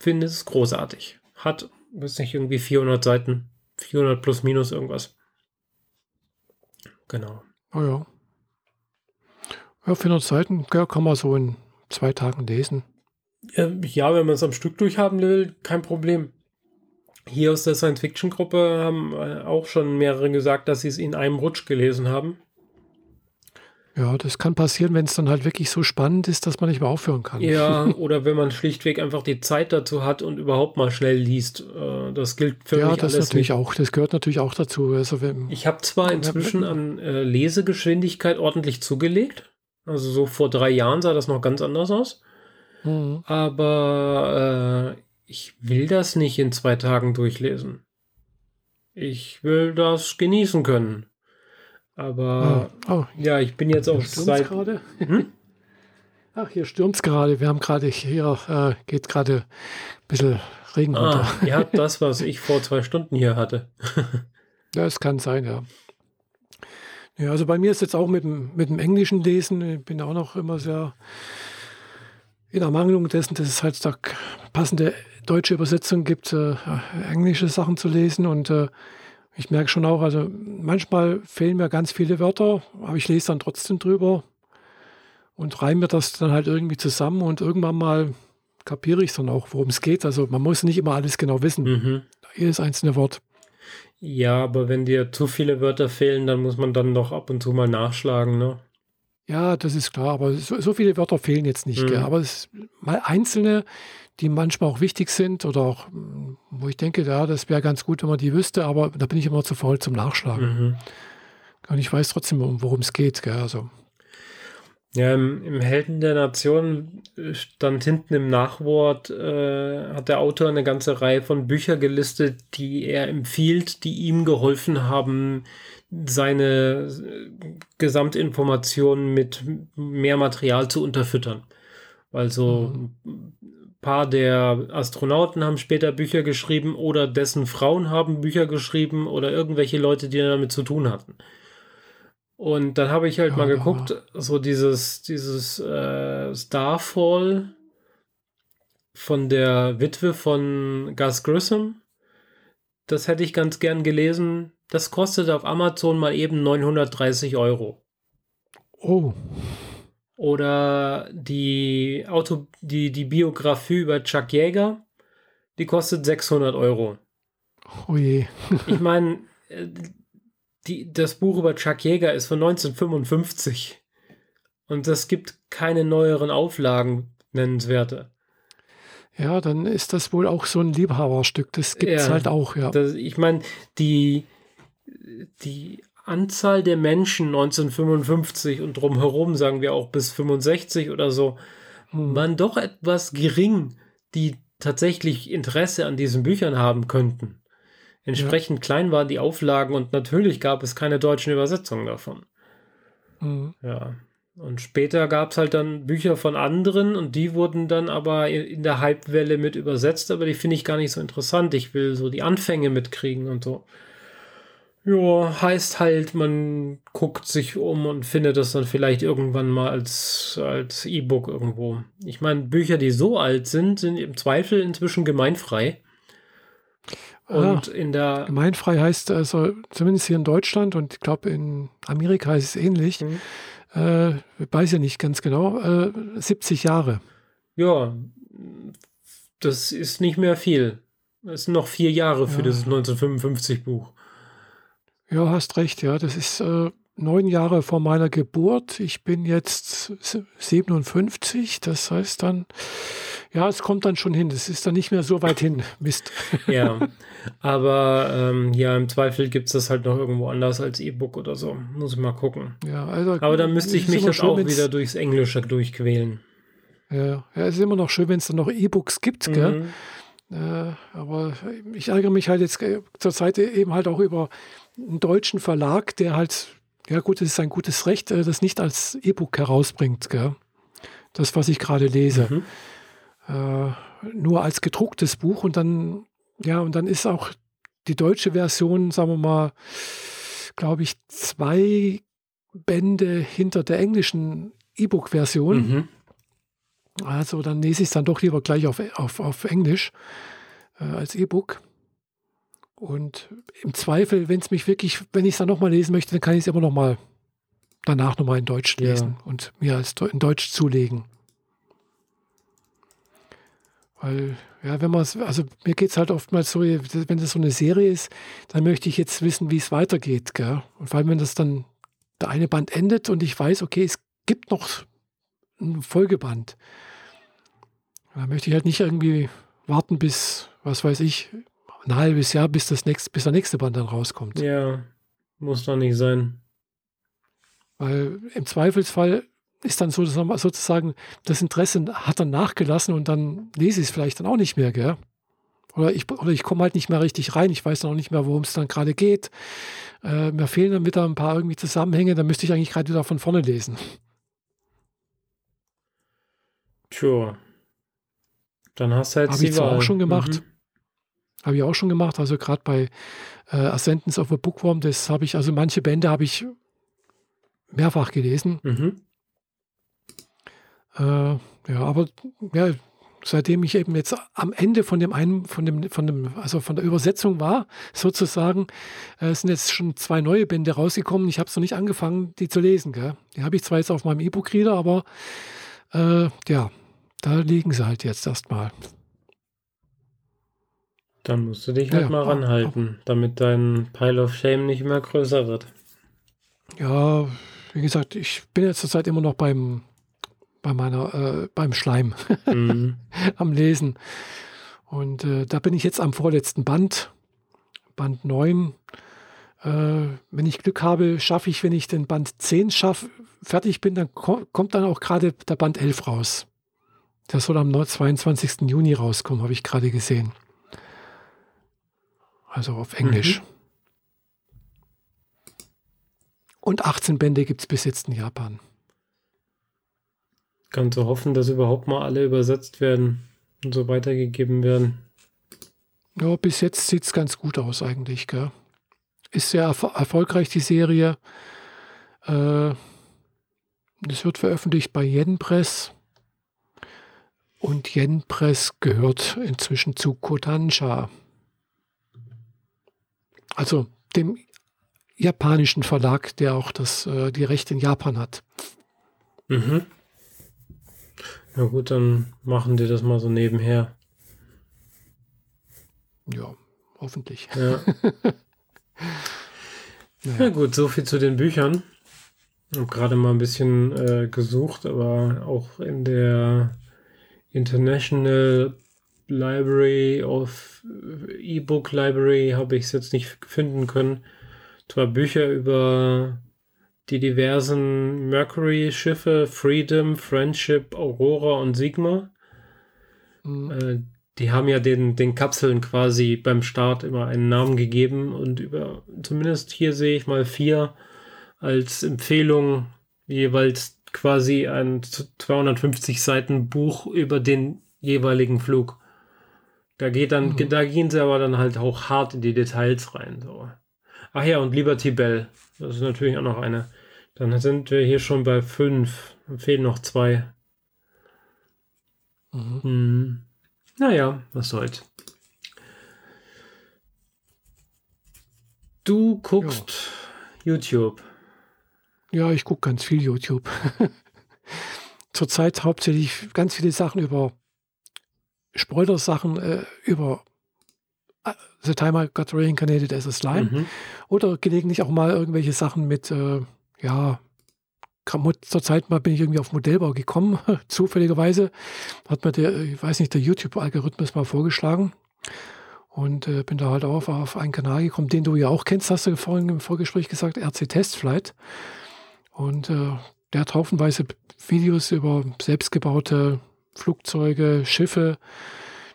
finde es großartig. Hat, weiß nicht, irgendwie 400 Seiten, 400 plus minus irgendwas. Genau. Oh ja. Ja, 400 Seiten ja, kann man so in zwei Tagen lesen. Ja, wenn man es am Stück durchhaben will, kein Problem. Hier aus der Science-Fiction-Gruppe haben äh, auch schon mehrere gesagt, dass sie es in einem Rutsch gelesen haben. Ja, das kann passieren, wenn es dann halt wirklich so spannend ist, dass man nicht mehr aufhören kann. Ja, oder wenn man schlichtweg einfach die Zeit dazu hat und überhaupt mal schnell liest. Äh, das gilt für ja, mich das alles natürlich nicht. auch. Das gehört natürlich auch dazu. Also wenn, Ich habe zwar inzwischen an äh, Lesegeschwindigkeit ordentlich zugelegt. Also so vor drei Jahren sah das noch ganz anders aus. Mhm. Aber äh, ich will das nicht in zwei Tagen durchlesen. Ich will das genießen können. Aber Ah, oh, ja, ich bin jetzt auch seit. gerade. Hm? Ach, hier stürmt es gerade. Wir haben gerade hier, äh, geht gerade ein bisschen Regen runter. Ah, ihr habt das, was ich vor zwei Stunden hier hatte. Ja, es kann sein, ja. Ja, also bei mir ist jetzt auch mit dem, mit dem englischen Lesen, ich bin auch noch immer sehr in Ermangelung dessen, dass es halt da passende deutsche Übersetzungen gibt, äh, englische Sachen zu lesen. Und äh, ich merke schon auch, also manchmal fehlen mir ganz viele Wörter, aber ich lese dann trotzdem drüber und reime mir das dann halt irgendwie zusammen und irgendwann mal kapiere ich dann auch, worum es geht. Also man muss nicht immer alles genau wissen, Mhm. jedes einzelne Wort. Ja, aber wenn dir zu viele Wörter fehlen, dann muss man dann doch ab und zu mal nachschlagen, ne? Ja, das ist klar, aber so, so viele Wörter fehlen jetzt nicht. Mhm. Aber es mal einzelne, die manchmal auch wichtig sind oder auch, mm, wo ich denke, ja, das wäre ganz gut, wenn man die wüsste, aber da bin ich immer zu faul zum Nachschlagen. Mhm. Und ich weiß trotzdem, um- worum es geht. Gell? Also, Ja, im, im Helden der Nation äh, stand hinten im Nachwort, äh, hat der Autor eine ganze Reihe von Büchern gelistet, die er empfiehlt, die ihm geholfen haben, seine äh, Gesamtinformationen mit mehr Material zu unterfüttern. Also ein paar der Astronauten haben später Bücher geschrieben oder dessen Frauen haben Bücher geschrieben oder irgendwelche Leute, die damit zu tun hatten. Und dann habe ich halt Ja, mal ja. geguckt, so dieses, dieses äh, Starfall von der Witwe von Gus Grissom. Das hätte ich ganz gern gelesen. Das kostet auf Amazon mal eben 930 Euro. oh, Oder die Auto, die, die Biografie über Chuck Yeager, die kostet 600 Euro. oh je. Ich meine, äh, das Buch über Chuck Yeager ist von 1955. Und es gibt keine neueren Auflagen nennenswerte. Ja, dann ist das wohl auch so ein Liebhaberstück. Das gibt es Ja, halt auch, ja. Das, ich meine, die, die Anzahl der Menschen 1955 und drumherum, sagen wir auch bis 65 oder so, Hm. waren doch etwas gering, die tatsächlich Interesse an diesen Büchern haben könnten. Entsprechend klein waren die Auflagen und natürlich gab es keine deutschen Übersetzungen davon. Hm. Ja. Und später gab es halt dann Bücher von anderen und die wurden dann aber in, in der Hypewelle mit übersetzt, aber die finde ich gar nicht so interessant. Ich will so die Anfänge mitkriegen und so. Ja, heißt halt, man guckt sich um und findet das dann vielleicht irgendwann mal als, als E-Book irgendwo. Ich meine, Bücher, die so alt sind, sind im Zweifel inzwischen gemeinfrei. Ah. Und in der. Gemeinfrei heißt also, zumindest hier in Deutschland und ich glaube in Amerika ist es ähnlich, Mhm. äh, weiß ja nicht ganz genau, äh, 70 Jahre. Ja, das ist nicht mehr viel. Es sind noch vier Jahre für Ja. dieses 1955 Buch. Ja, hast recht, ja. Das ist äh, neun Jahre vor meiner Geburt. Ich bin jetzt se- 57. Das heißt dann, ja, es kommt dann schon hin. Das ist dann nicht mehr so weit hin. Mist. Ja, aber ähm, ja, im Zweifel gibt es das halt noch irgendwo anders als E-Book oder so. Muss ich mal gucken. Ja, also, Aber dann müsste ich es mich jetzt schön, auch wieder durchs Englische durchquälen. Ja, ja, es ist immer noch schön, wenn es dann noch E-Books gibt, gell? Mhm. Äh, aber ich ärgere mich halt jetzt äh, zurzeit eben halt auch über einen deutschen Verlag, der halt, ja gut, es ist ein gutes Recht, äh, das nicht als E-Book herausbringt, gell? Das, was ich gerade lese. Mhm. Äh, nur als gedrucktes Buch und dann, ja, und dann ist auch die deutsche Version, sagen wir mal, glaube ich, zwei Bände hinter der englischen E-Book-Version. Mhm. Also dann lese ich es dann doch lieber gleich auf, auf, auf Englisch äh, als E-Book. Und im Zweifel, wenn es mich wirklich, wenn ich es dann nochmal lesen möchte, dann kann ich es immer nochmal danach nochmal in Deutsch Ja. lesen und mir als in Deutsch zulegen. Weil, ja, wenn man es, also mir geht es halt oftmals so, wenn das so eine Serie ist, dann möchte ich jetzt wissen, wie es weitergeht. Gell? Und vor allem, wenn das dann der eine Band endet und ich weiß, okay, es gibt noch ein Folgeband. Da möchte ich halt nicht irgendwie warten bis, was weiß ich, ein halbes Jahr, bis, das nächste, bis der nächste Band dann rauskommt. Ja, muss doch nicht sein. Weil im Zweifelsfall ist dann sozusagen das Interesse hat dann nachgelassen und dann lese ich es vielleicht dann auch nicht mehr, gell? Oder ich, oder ich komme halt nicht mehr richtig rein. Ich weiß noch nicht mehr, worum es dann gerade geht. Äh, mir fehlen dann wieder ein paar irgendwie Zusammenhänge. Da müsste ich eigentlich gerade wieder von vorne lesen. Tja. Dann hast du jetzt Habe ich zwar auch schon gemacht. Mhm. Habe ich auch schon gemacht. Also gerade bei äh, Ascendance of a Bookworm, das habe ich, also manche Bände habe ich mehrfach gelesen. Mhm. Äh, ja, aber ja, seitdem ich eben jetzt am Ende von dem einen, von dem, von dem, also von der Übersetzung war, sozusagen, äh, sind jetzt schon zwei neue Bände rausgekommen. Ich habe es noch nicht angefangen, die zu lesen. Gell? Die habe ich zwar jetzt auf meinem E-Book-Reader, aber äh, ja, da liegen sie halt jetzt erstmal. Dann musst du dich halt ja, mal ranhalten, auch, damit dein Pile of Shame nicht mehr größer wird. Ja, wie gesagt, ich bin jetzt zurzeit immer noch beim bei meiner, äh, beim Schleim mhm. am Lesen. Und äh, da bin ich jetzt am vorletzten Band, Band 9. Äh, wenn ich Glück habe, schaffe ich, wenn ich den Band 10 schaff, fertig bin, dann ko kommt dann auch gerade der Band 11 raus. Der soll am 22. Juni rauskommen, habe ich gerade gesehen. Also auf Englisch. Mhm. Und 18 Bände gibt es bis jetzt in Japan. Kannst du hoffen, dass überhaupt mal alle übersetzt werden und so weitergegeben werden? Ja, bis jetzt sieht es ganz gut aus eigentlich. Gell? Ist sehr erf erfolgreich, die Serie. Äh, es wird veröffentlicht bei Yen Press. Und Yen Press gehört inzwischen zu Kodansha. Also dem japanischen Verlag, der auch das, äh, die Rechte in Japan hat. Mhm. Na gut, dann machen die das mal so nebenher. Ja, hoffentlich. Ja. naja. ja gut, so viel zu den Büchern. Ich habe gerade mal ein bisschen äh, gesucht, aber auch in der International Library of E-Book Library habe ich es jetzt nicht finden können. Zwar Bücher über die diversen Mercury-Schiffe Freedom, Friendship, Aurora und Sigma. Mhm. Äh, die haben ja den, den Kapseln quasi beim Start immer einen Namen gegeben und über, zumindest hier sehe ich mal vier als Empfehlung jeweils quasi ein 250 Seiten Buch über den jeweiligen Flug. Da geht dann, mhm. da gehen sie aber dann halt auch hart in die Details rein. So. Ach ja, und Liberty Bell. Das ist natürlich auch noch eine. Dann sind wir hier schon bei fünf. Fehlen noch zwei. Mhm. Hm. Naja, was soll's. Du guckst ja. YouTube. Ja, ich gucke ganz viel YouTube. Zurzeit hauptsächlich ganz viele Sachen über Spoiler-Sachen, äh, über äh, The Time I Got Reincarnated as a Slime. Mhm. Oder gelegentlich auch mal irgendwelche Sachen mit äh, ja, zur Zeit mal bin ich irgendwie auf Modellbau gekommen, zufälligerweise. Hat mir der, ich weiß nicht, der YouTube-Algorithmus mal vorgeschlagen. Und äh, bin da halt auch auf, auf, einen Kanal gekommen, den du ja auch kennst, hast du vorhin im Vorgespräch gesagt, RC Testflight. Und äh, der hat haufenweise Videos über selbstgebaute Flugzeuge, Schiffe.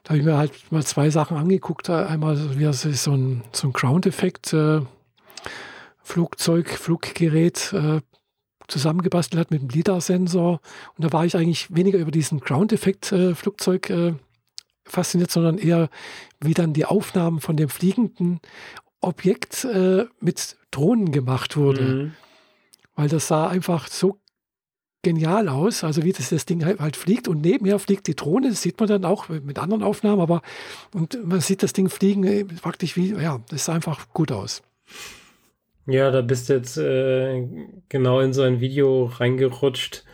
Da habe ich mir halt mal zwei Sachen angeguckt. Einmal, wie er so ein, so ein Ground-Effekt äh, Flugzeug, Fluggerät äh, zusammengebastelt hat mit einem LIDAR-Sensor. Und da war ich eigentlich weniger über diesen Ground-Effekt-Flugzeug äh, äh, fasziniert, sondern eher, wie dann die Aufnahmen von dem fliegenden Objekt äh, mit Drohnen gemacht wurde. Mhm. Weil das sah einfach so genial aus, also wie das, das Ding halt, halt, fliegt und nebenher fliegt die Drohne, das sieht man dann auch mit anderen Aufnahmen, aber und man sieht das Ding fliegen äh, praktisch wie, ja, das sah einfach gut aus. Ja, da bist du jetzt äh, genau in so ein Video reingerutscht,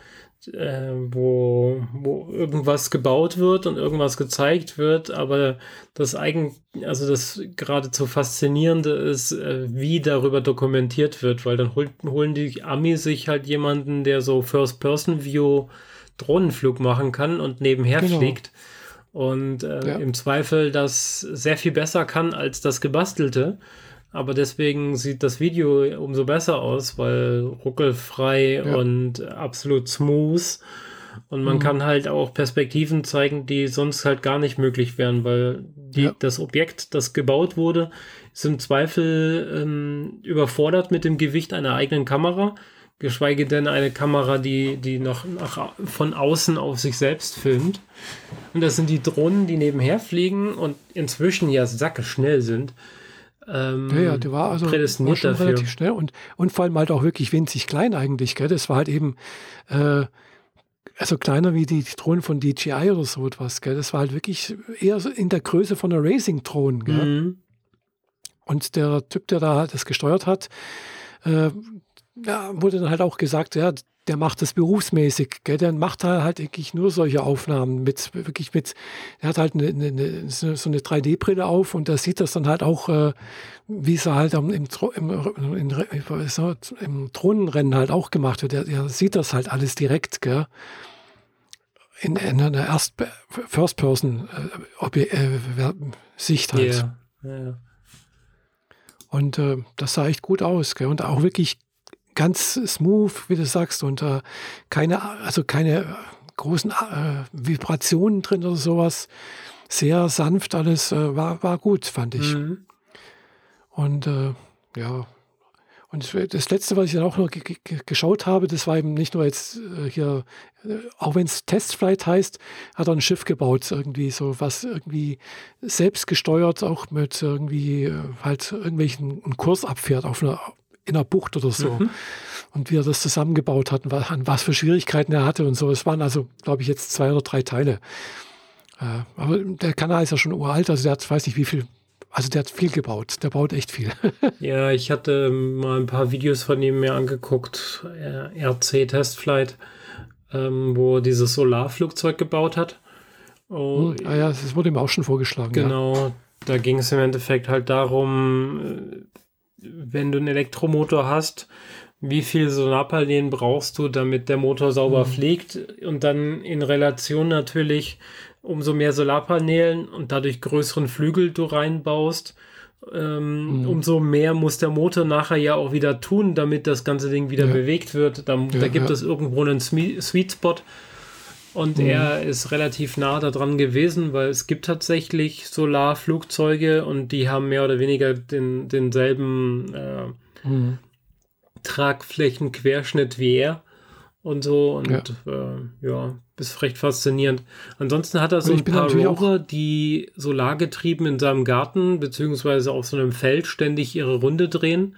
äh, wo, wo irgendwas gebaut wird und irgendwas gezeigt wird, aber das eigen, also das geradezu faszinierende ist, äh, wie darüber dokumentiert wird, weil dann hol, holen die Amis sich halt jemanden, der so First-Person-View Drohnenflug machen kann und nebenher genau. fliegt und äh, ja. im Zweifel das sehr viel besser kann als das gebastelte. Aber deswegen sieht das Video umso besser aus, weil ruckelfrei ja. und absolut smooth. Und man Mhm. kann halt auch Perspektiven zeigen, die sonst halt gar nicht möglich wären, weil die, Ja. das Objekt, das gebaut wurde, ist im Zweifel ähm, überfordert mit dem Gewicht einer eigenen Kamera, geschweige denn eine Kamera, die, die noch nach, von außen auf sich selbst filmt. Und das sind die Drohnen, die nebenher fliegen und inzwischen ja sacke schnell sind. Ähm, Ja, ja, der war also war schon dafür. relativ schnell und, und vor allem halt auch wirklich winzig klein eigentlich. Gell? Das war halt eben äh, also kleiner wie die, die Drohnen von DJI oder so etwas. Gell? Das war halt wirklich eher so in der Größe von einer Racing-Drohne. Mhm. Und der Typ, der da das gesteuert hat, äh, ja, wurde dann halt auch gesagt, ja, der macht das berufsmäßig, gell? der macht halt wirklich nur solche Aufnahmen mit, wirklich mit, er hat halt eine, eine, so eine 3D-Brille auf und da sieht das dann halt auch, äh, wie es halt im, im, im, im, Drohnenrennen halt auch gemacht wird. Er, er sieht das halt alles direkt, gell? In, in einer Erst First-Person-Sicht halt. Ja, ja, ja. Und äh, das sah echt gut aus. Gell? Und auch wirklich ganz smooth, wie du sagst. Und äh, keine, also keine großen äh, Vibrationen drin oder sowas. Sehr sanft alles. Äh, war, war gut, fand ich. Mhm. Und äh, ja. Und das letzte, was ich dann auch noch ge ge geschaut habe, das war eben nicht nur jetzt äh, hier, äh, auch wenn es Testflight heißt, hat er ein Schiff gebaut, irgendwie so was irgendwie selbst gesteuert, auch mit irgendwie halt irgendwelchen einen Kurs abfährt auf einer in einer Bucht oder so. Mhm. Und wie er das zusammengebaut hat an was für Schwierigkeiten er hatte und so. Es waren also, glaube ich, jetzt zwei oder drei Teile. Äh, aber der Kanal ist ja schon uralt, also der hat, weiß nicht wie viel, also der hat viel gebaut. Der baut echt viel. Ja, ich hatte mal ein paar Videos von ihm mir angeguckt, äh, RC Testflight, ähm, wo er dieses Solarflugzeug gebaut hat. Oh, ah ja, das wurde ihm auch schon vorgeschlagen. Ja. genau, da ging es im Endeffekt halt darum, äh, wenn du einen Elektromotor hast, wie viel Solarpaneelen brauchst du, damit der Motor sauber Mhm. fliegt und dann in Relation natürlich, umso mehr Solarpaneelen und dadurch größeren Flügel du reinbaust, ähm, Mhm. umso mehr muss der Motor nachher ja auch wieder tun, damit das ganze Ding wieder Ja. bewegt wird. Da, da Ja, gibt ja. es irgendwo einen Sweet Spot. Und Mhm. er ist relativ nah daran gewesen, weil es gibt tatsächlich Solarflugzeuge und die haben mehr oder weniger den, denselben äh, Mhm. Tragflächenquerschnitt wie er und so. Und ja, äh, ja ist recht faszinierend. Ansonsten hat er so ein paar Rover, die solargetrieben in seinem Garten beziehungsweise auf so einem Feld ständig ihre Runde drehen.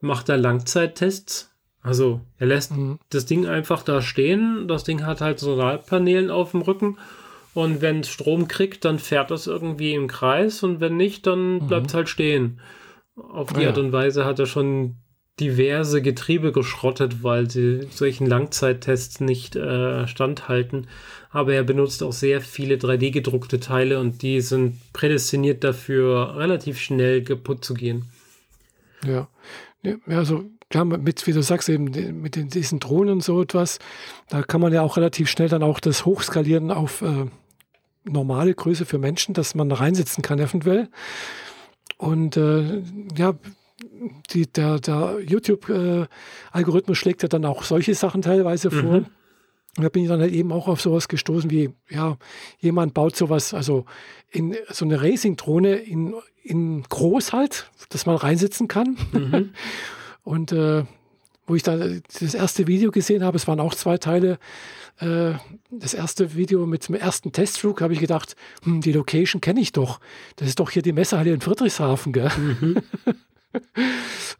Macht er Langzeittests. Also er lässt Mhm. das Ding einfach da stehen. Das Ding hat halt Solarpanelen auf dem Rücken. Und wenn es Strom kriegt, dann fährt das irgendwie im Kreis. Und wenn nicht, dann bleibt es halt stehen. Auf die Ah ja. Art und Weise hat er schon diverse Getriebe geschrottet, weil sie solchen Langzeittests nicht äh, standhalten. Aber er benutzt auch sehr viele 3D-gedruckte Teile und die sind prädestiniert dafür, relativ schnell kaputt zu gehen. Ja. Ja, also klar, mit, wie du sagst, eben mit den, diesen Drohnen und so etwas, da kann man ja auch relativ schnell dann auch das hochskalieren auf äh, normale Größe für Menschen, dass man da reinsitzen kann eventuell. Und äh, ja, die, der, der YouTube-Algorithmus schlägt ja dann auch solche Sachen teilweise vor. Mhm. Und da bin ich dann halt eben auch auf sowas gestoßen wie, ja, jemand baut sowas, also in so eine Racing-Drohne in, in groß halt, dass man reinsitzen kann. Mhm. Und äh, wo ich dann das erste Video gesehen habe, es waren auch zwei Teile, äh, das erste Video mit dem ersten Testflug, habe ich gedacht, hm, die Location kenne ich doch. Das ist doch hier die Messehalle in Friedrichshafen, gell? Mhm.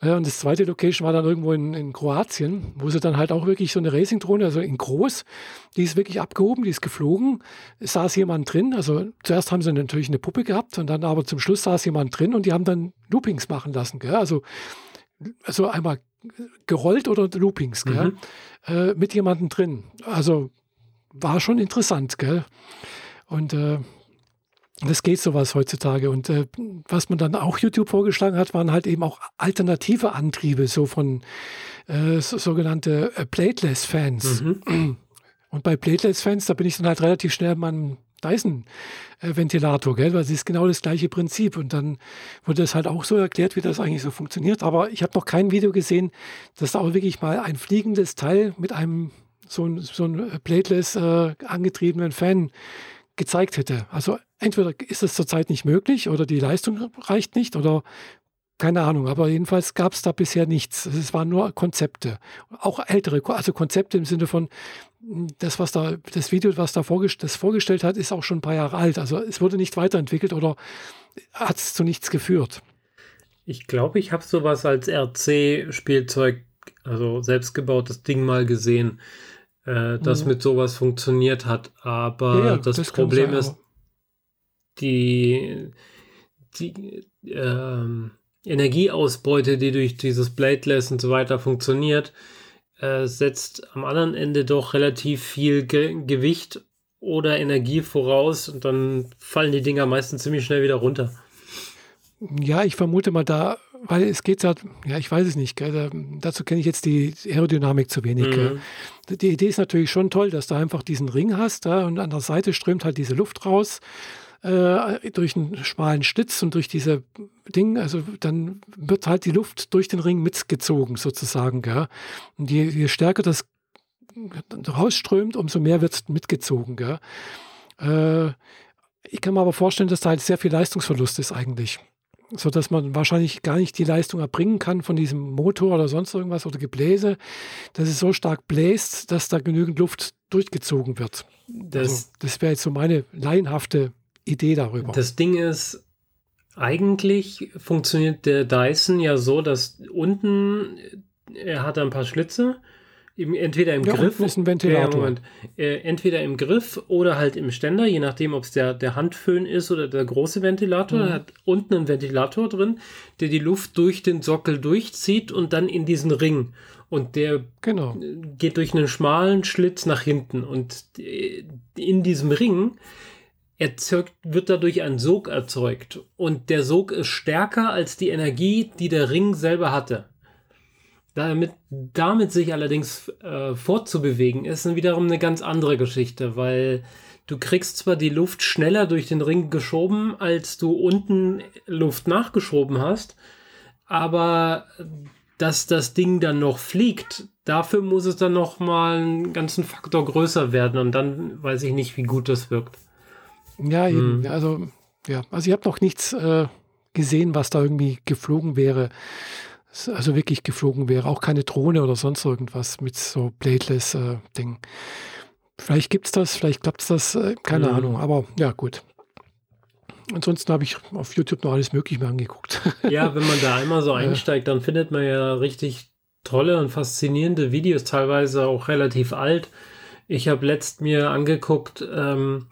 Ja, und das zweite Location war dann irgendwo in, in Kroatien, wo sie dann halt auch wirklich so eine Racing-Drohne, also in groß, die ist wirklich abgehoben, die ist geflogen, es saß jemand drin, also zuerst haben sie natürlich eine Puppe gehabt und dann aber zum Schluss saß jemand drin und die haben dann Loopings machen lassen, gell? Also, also einmal gerollt oder Loopings, gell? Äh, mit jemandem drin. Also war schon interessant, gell? Und äh, das geht sowas heutzutage. Und äh, was man dann auch YouTube vorgeschlagen hat, waren halt eben auch alternative Antriebe, so von äh, so, sogenannte äh, Plateless-Fans. Mhm. Und bei Plateless-Fans, da bin ich dann halt relativ schnell beim Dyson-Ventilator, gell? Weil es ist genau das gleiche Prinzip. Und dann wurde das halt auch so erklärt, wie das eigentlich so funktioniert. Aber ich habe noch kein Video gesehen, dass da auch wirklich mal ein fliegendes Teil mit einem so ein, so ein Plateless äh, angetriebenen Fan gezeigt hätte. Also entweder ist es zurzeit nicht möglich oder die Leistung reicht nicht oder keine Ahnung, aber jedenfalls gab es da bisher nichts. Es waren nur Konzepte. Auch ältere, also Konzepte im Sinne von, das, was da, das Video, was da vorgest das vorgestellt hat, ist auch schon ein paar Jahre alt. Also es wurde nicht weiterentwickelt oder hat es zu nichts geführt. Ich glaube, ich habe sowas als RC-Spielzeug, also selbstgebautes Ding mal gesehen, äh, das mhm. mit sowas funktioniert hat. Aber ja, ja, das, das Problem sein, ist, die, die ähm, Energieausbeute, die durch dieses Bladeless und so weiter funktioniert, äh, setzt am anderen Ende doch relativ viel Ge Gewicht oder Energie voraus und dann fallen die Dinger meistens ziemlich schnell wieder runter. Ja, ich vermute mal da, weil es geht ja, ja, ich weiß es nicht, gell, dazu kenne ich jetzt die Aerodynamik zu wenig. Mhm. Die Idee ist natürlich schon toll, dass du einfach diesen Ring hast ja, und an der Seite strömt halt diese Luft raus äh, durch einen schmalen Schlitz und durch diese Ding, also dann wird halt die Luft durch den Ring mitgezogen sozusagen. Gell? Und je, je stärker das rausströmt, umso mehr wird mitgezogen. Gell? Äh, ich kann mir aber vorstellen, dass da halt sehr viel Leistungsverlust ist eigentlich. So dass man wahrscheinlich gar nicht die Leistung erbringen kann von diesem Motor oder sonst irgendwas oder Gebläse, dass es so stark bläst, dass da genügend Luft durchgezogen wird. Das, also, das wäre jetzt so meine laienhafte Idee darüber. Das Ding ist, eigentlich funktioniert der Dyson ja so, dass unten er hat ein paar Schlitze, entweder im ja, Griff, ist ein Ventilator. Moment, äh, entweder im Griff oder halt im Ständer, je nachdem, ob es der, der Handföhn ist oder der große Ventilator. Mhm. Er hat unten einen Ventilator drin, der die Luft durch den Sockel durchzieht und dann in diesen Ring. Und der genau. geht durch einen schmalen Schlitz nach hinten. Und äh, in diesem Ring erzeugt, wird dadurch ein Sog erzeugt. Und der Sog ist stärker als die Energie, die der Ring selber hatte. Damit, damit sich allerdings äh, fortzubewegen, ist wiederum eine ganz andere Geschichte, weil du kriegst zwar die Luft schneller durch den Ring geschoben, als du unten Luft nachgeschoben hast, aber dass das Ding dann noch fliegt, dafür muss es dann noch mal einen ganzen Faktor größer werden und dann weiß ich nicht, wie gut das wirkt. Ja, eben. Mhm. Also, ja, also ich habe noch nichts äh, gesehen, was da irgendwie geflogen wäre. Also wirklich geflogen wäre. Auch keine Drohne oder sonst irgendwas mit so Bladeless-Ding. Äh, vielleicht gibt es das, vielleicht klappt es das, äh, keine mhm. Ahnung. Aber ja, gut. Ansonsten habe ich auf YouTube noch alles Mögliche angeguckt. Ja, wenn man da einmal so einsteigt, dann findet man ja richtig tolle und faszinierende Videos, teilweise auch relativ alt. Ich habe letzt mir angeguckt, ähm,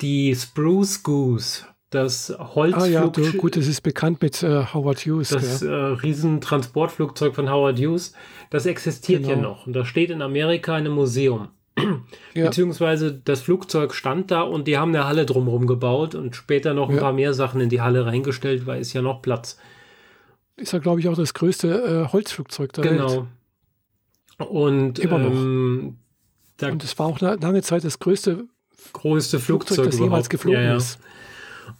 die Spruce Goose, das Holzflugzeug. Ah ja, gut, das ist bekannt mit äh, Howard Hughes. Das äh, Riesentransportflugzeug von Howard Hughes, das existiert genau. ja noch. Und das steht in Amerika in einem Museum. ja. Beziehungsweise das Flugzeug stand da und die haben eine Halle drumherum gebaut und später noch ein ja. paar mehr Sachen in die Halle reingestellt, weil es ja noch Platz. Ist ja, glaube ich, auch das größte äh, Holzflugzeug der genau. Welt. Genau. Und immer noch. Ähm, und es war auch lange Zeit das größte größte Flugzeug, Flugzeug das jemals geflogen ja, ja. ist.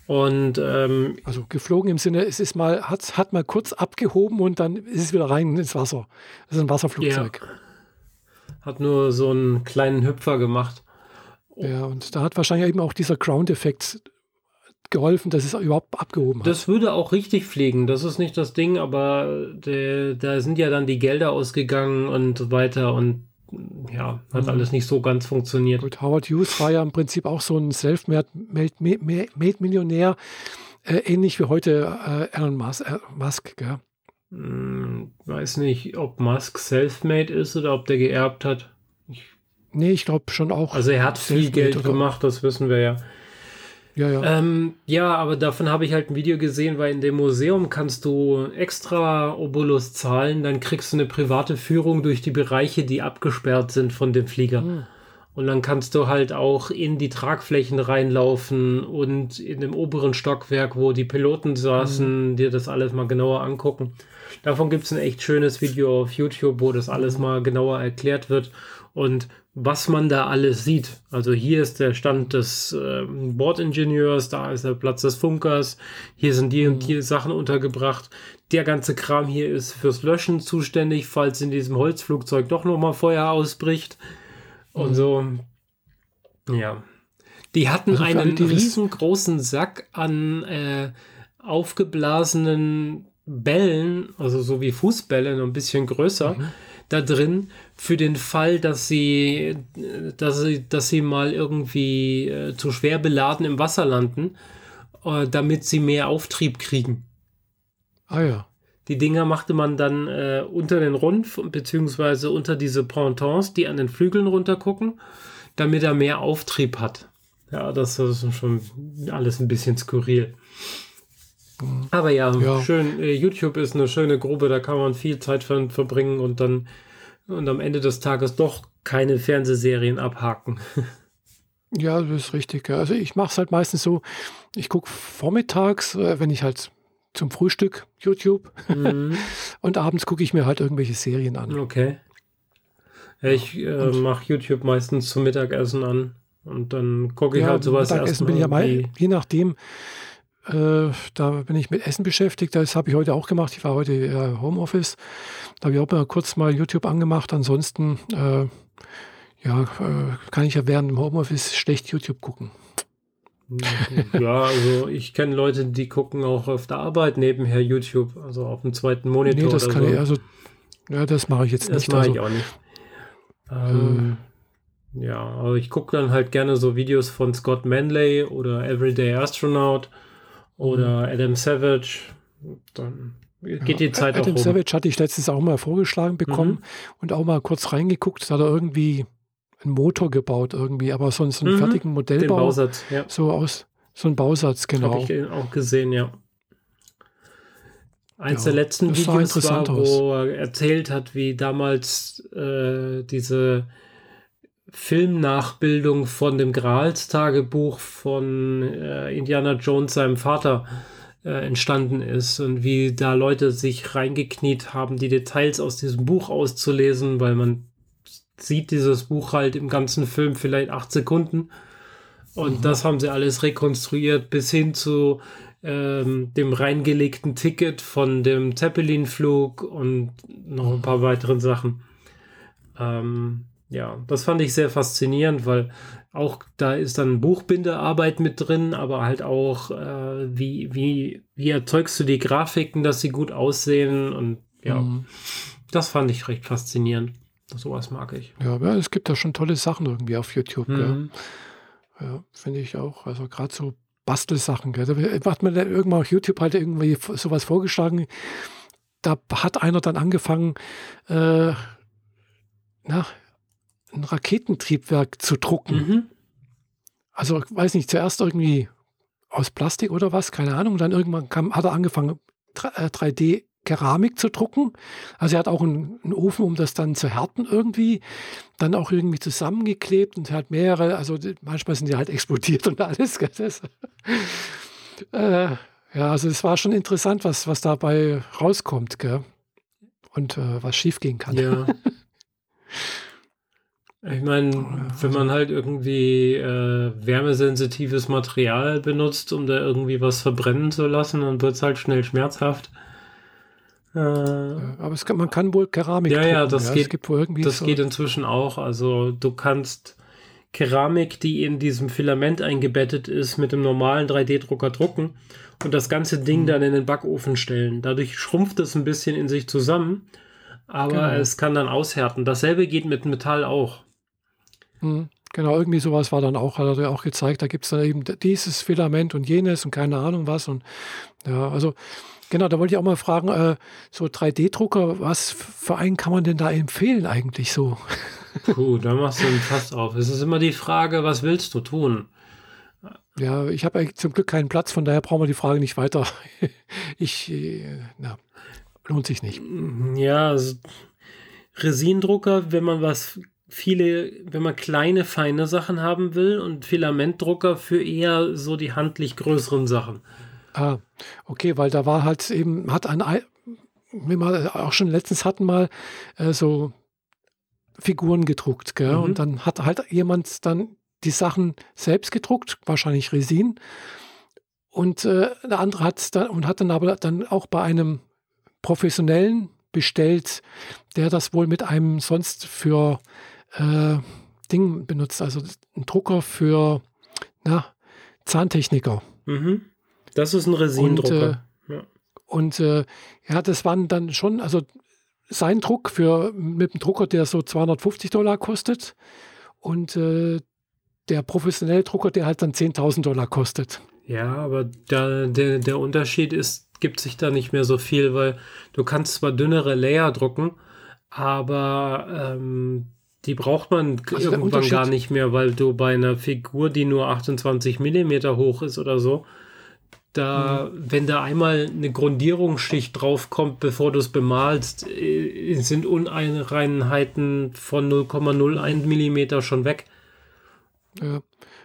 Und ähm, also geflogen im Sinne, es ist mal, hat, hat mal kurz abgehoben und dann ist es wieder rein ins Wasser. Das ist ein Wasserflugzeug. Ja. Hat nur so einen kleinen Hüpfer gemacht. Ja, und da hat wahrscheinlich eben auch dieser Ground-Effekt geholfen, dass es überhaupt abgehoben hat. Das würde auch richtig fliegen, das ist nicht das Ding, aber da sind ja dann die Gelder ausgegangen und so weiter und ja, hat mhm. alles nicht so ganz funktioniert. Gut, Howard Hughes war ja im Prinzip auch so ein Self-Made-Millionär, äh, ähnlich wie heute äh, Elon Musk, äh, Musk gell? Hm, weiß nicht, ob Musk self-made ist oder ob der geerbt hat. Ich, nee, ich glaube schon auch. Also er hat viel Geld gemacht, das wissen wir ja. Ja, ja. Ähm, ja, aber davon habe ich halt ein Video gesehen, weil in dem Museum kannst du extra Obolus zahlen, dann kriegst du eine private Führung durch die Bereiche, die abgesperrt sind von dem Flieger. Mhm. Und dann kannst du halt auch in die Tragflächen reinlaufen und in dem oberen Stockwerk, wo die Piloten saßen, mhm. dir das alles mal genauer angucken. Davon gibt es ein echt schönes Video auf YouTube, wo das alles mal genauer erklärt wird. Und was man da alles sieht. Also hier ist der Stand des äh, Bordingenieurs, da ist der Platz des Funkers, hier sind die und die Sachen untergebracht. Der ganze Kram hier ist fürs Löschen zuständig, falls in diesem Holzflugzeug doch nochmal Feuer ausbricht. und so. Ja. Die hatten Also einen die riesengroßen Sack an äh, aufgeblasenen Bällen, also so wie Fußbälle, nur ein bisschen größer, Mhm. Da drin, für den Fall, dass sie, dass sie, dass sie mal irgendwie äh, zu schwer beladen im Wasser landen, äh, damit sie mehr Auftrieb kriegen. Ah ja. Die Dinger machte man dann äh, unter den Rumpf beziehungsweise unter diese Pontons, die an den Flügeln runtergucken, damit er mehr Auftrieb hat. Ja, das ist schon alles ein bisschen skurril. Aber ja, Ja. schön. äh, YouTube ist eine schöne Grube, da kann man viel Zeit ver verbringen und dann und am Ende des Tages doch keine Fernsehserien abhaken. Ja, das ist richtig. Also ich mache es halt meistens so, ich gucke vormittags, äh, wenn ich halt zum Frühstück YouTube Mhm, und abends gucke ich mir halt irgendwelche Serien an. okay. Ich äh, mache YouTube meistens zum Mittagessen an und dann gucke ich Ja, halt sowas Mittagessen bin ich ja mal, je nachdem, äh, da bin ich mit Essen beschäftigt. Das habe ich heute auch gemacht. Ich war heute äh, Homeoffice. Da habe ich auch mal kurz mal YouTube angemacht. Ansonsten, äh, ja, äh, kann ich ja während dem Homeoffice schlecht YouTube gucken. Ja, also ich kenne Leute, die gucken auch auf der Arbeit nebenher YouTube, also auf dem zweiten Monitor. Nee, das kann so. ich, also, ja, das mache ich jetzt das nicht. mache Also, ich auch nicht. Ähm, ja, aber ich gucke dann halt gerne so Videos von Scott Manley oder Everyday Astronaut oder Adam Savage. Dann geht die Zeit Adam auch rum. Savage hatte ich letztens auch mal vorgeschlagen bekommen Mhm. und auch mal kurz reingeguckt. Da hat er irgendwie einen Motor gebaut, irgendwie, aber so, so einen Mhm, fertigen Den Modellbau. Bausatz, ja. So aus, so ein Bausatz, genau. Habe ich auch gesehen, ja. Eins Ja, der letzten Videos war, wo er erzählt hat, wie damals äh, diese Filmnachbildung von dem Grals-Tagebuch von äh, Indiana Jones, seinem Vater, äh, entstanden ist und wie da Leute sich reingekniet haben, die Details aus diesem Buch auszulesen, weil man sieht dieses Buch halt im ganzen Film vielleicht acht Sekunden. Und das haben sie alles rekonstruiert bis hin zu ähm, dem reingelegten Ticket von dem Zeppelin-Flug und noch ein paar weiteren Sachen. Ähm, ja, das fand ich sehr faszinierend, weil auch da ist dann Buchbinderarbeit mit drin, aber halt auch, äh, wie, wie, wie erzeugst du die Grafiken, dass sie gut aussehen und ja, Mhm. das fand ich recht faszinierend. Sowas mag ich. Ja, ja, es gibt da schon tolle Sachen irgendwie auf YouTube. Mhm. Ja, finde ich auch. Also gerade so Bastelsachen. Gell? Da hat man dann irgendwann auf YouTube halt irgendwie sowas vorgeschlagen. Da hat einer dann angefangen, äh, na, ein Raketentriebwerk zu drucken. Mhm. Also, ich weiß nicht, zuerst irgendwie aus Plastik oder was, keine Ahnung. Dann irgendwann kam, hat er angefangen, 3D-Keramik zu drucken. Also er hat auch einen, einen Ofen, um das dann zu härten irgendwie. Dann auch irgendwie zusammengeklebt und er hat mehrere, also manchmal sind die halt explodiert und alles. Das, äh, ja, also es war schon interessant, was, was dabei rauskommt, gell? Und äh, was schiefgehen kann. Ja. Ich meine, wenn man halt irgendwie äh, wärmesensitives Material benutzt, um da irgendwie was verbrennen zu lassen, dann wird es halt schnell schmerzhaft. Äh, Aber es kann, man kann wohl Keramik Ja, ja, drucken, das Es geht- gibt wohl irgendwie das so, geht inzwischen auch. Also du kannst Keramik, die in diesem Filament eingebettet ist, mit dem normalen 3D-Drucker drucken und das ganze Ding Mhm. dann in den Backofen stellen. Dadurch schrumpft es ein bisschen in sich zusammen, aber Genau. es kann dann aushärten. Dasselbe geht mit Metall auch. Mhm. Genau, irgendwie sowas war dann auch, hat er auch gezeigt, da gibt es dann eben dieses Filament und jenes und keine Ahnung was. Und ja, also genau, da wollte ich auch mal fragen, äh, so 3D-Drucker, was für einen kann man denn da empfehlen eigentlich so? Puh, da machst du einen Fass auf. Es ist immer die Frage, was willst du tun? Ja, ich habe eigentlich zum Glück keinen Platz, von daher brauchen wir die Frage nicht weiter. ich, äh, na, lohnt sich nicht. Ja, also Resindrucker, wenn man was viele, wenn man kleine, feine Sachen haben will und Filamentdrucker für eher so die handlich größeren Sachen. Ah, okay, weil da war halt eben, hat ein, wir auch schon letztens hatten mal, äh, so Figuren gedruckt, gell? Mhm. Und dann hat halt jemand dann die Sachen selbst gedruckt, wahrscheinlich Resin. Und äh, der andere hat dann und hat dann aber dann auch bei einem Professionellen bestellt, der das wohl mit einem sonst für äh, Ding benutzt, also ein Drucker für na, Zahntechniker. Mhm. Das ist ein Resin-Drucker. Und, äh, ja. und äh, ja, das waren dann schon, also sein Druck für mit dem Drucker, der so 250 Dollar kostet und äh, der professionelle Drucker, der halt dann 10.000 Dollar kostet. Ja, aber da, der, der Unterschied ist, gibt sich da nicht mehr so viel, weil du kannst zwar dünnere Layer drucken, aber ähm, die braucht man also irgendwann gar nicht mehr, weil du bei einer Figur, die nur 28 Millimeter hoch ist oder so, da, mhm. wenn da einmal eine Grundierungsschicht draufkommt, bevor du es bemalst, äh, sind Uneinheiten von 0,01 Millimeter schon weg. Ja,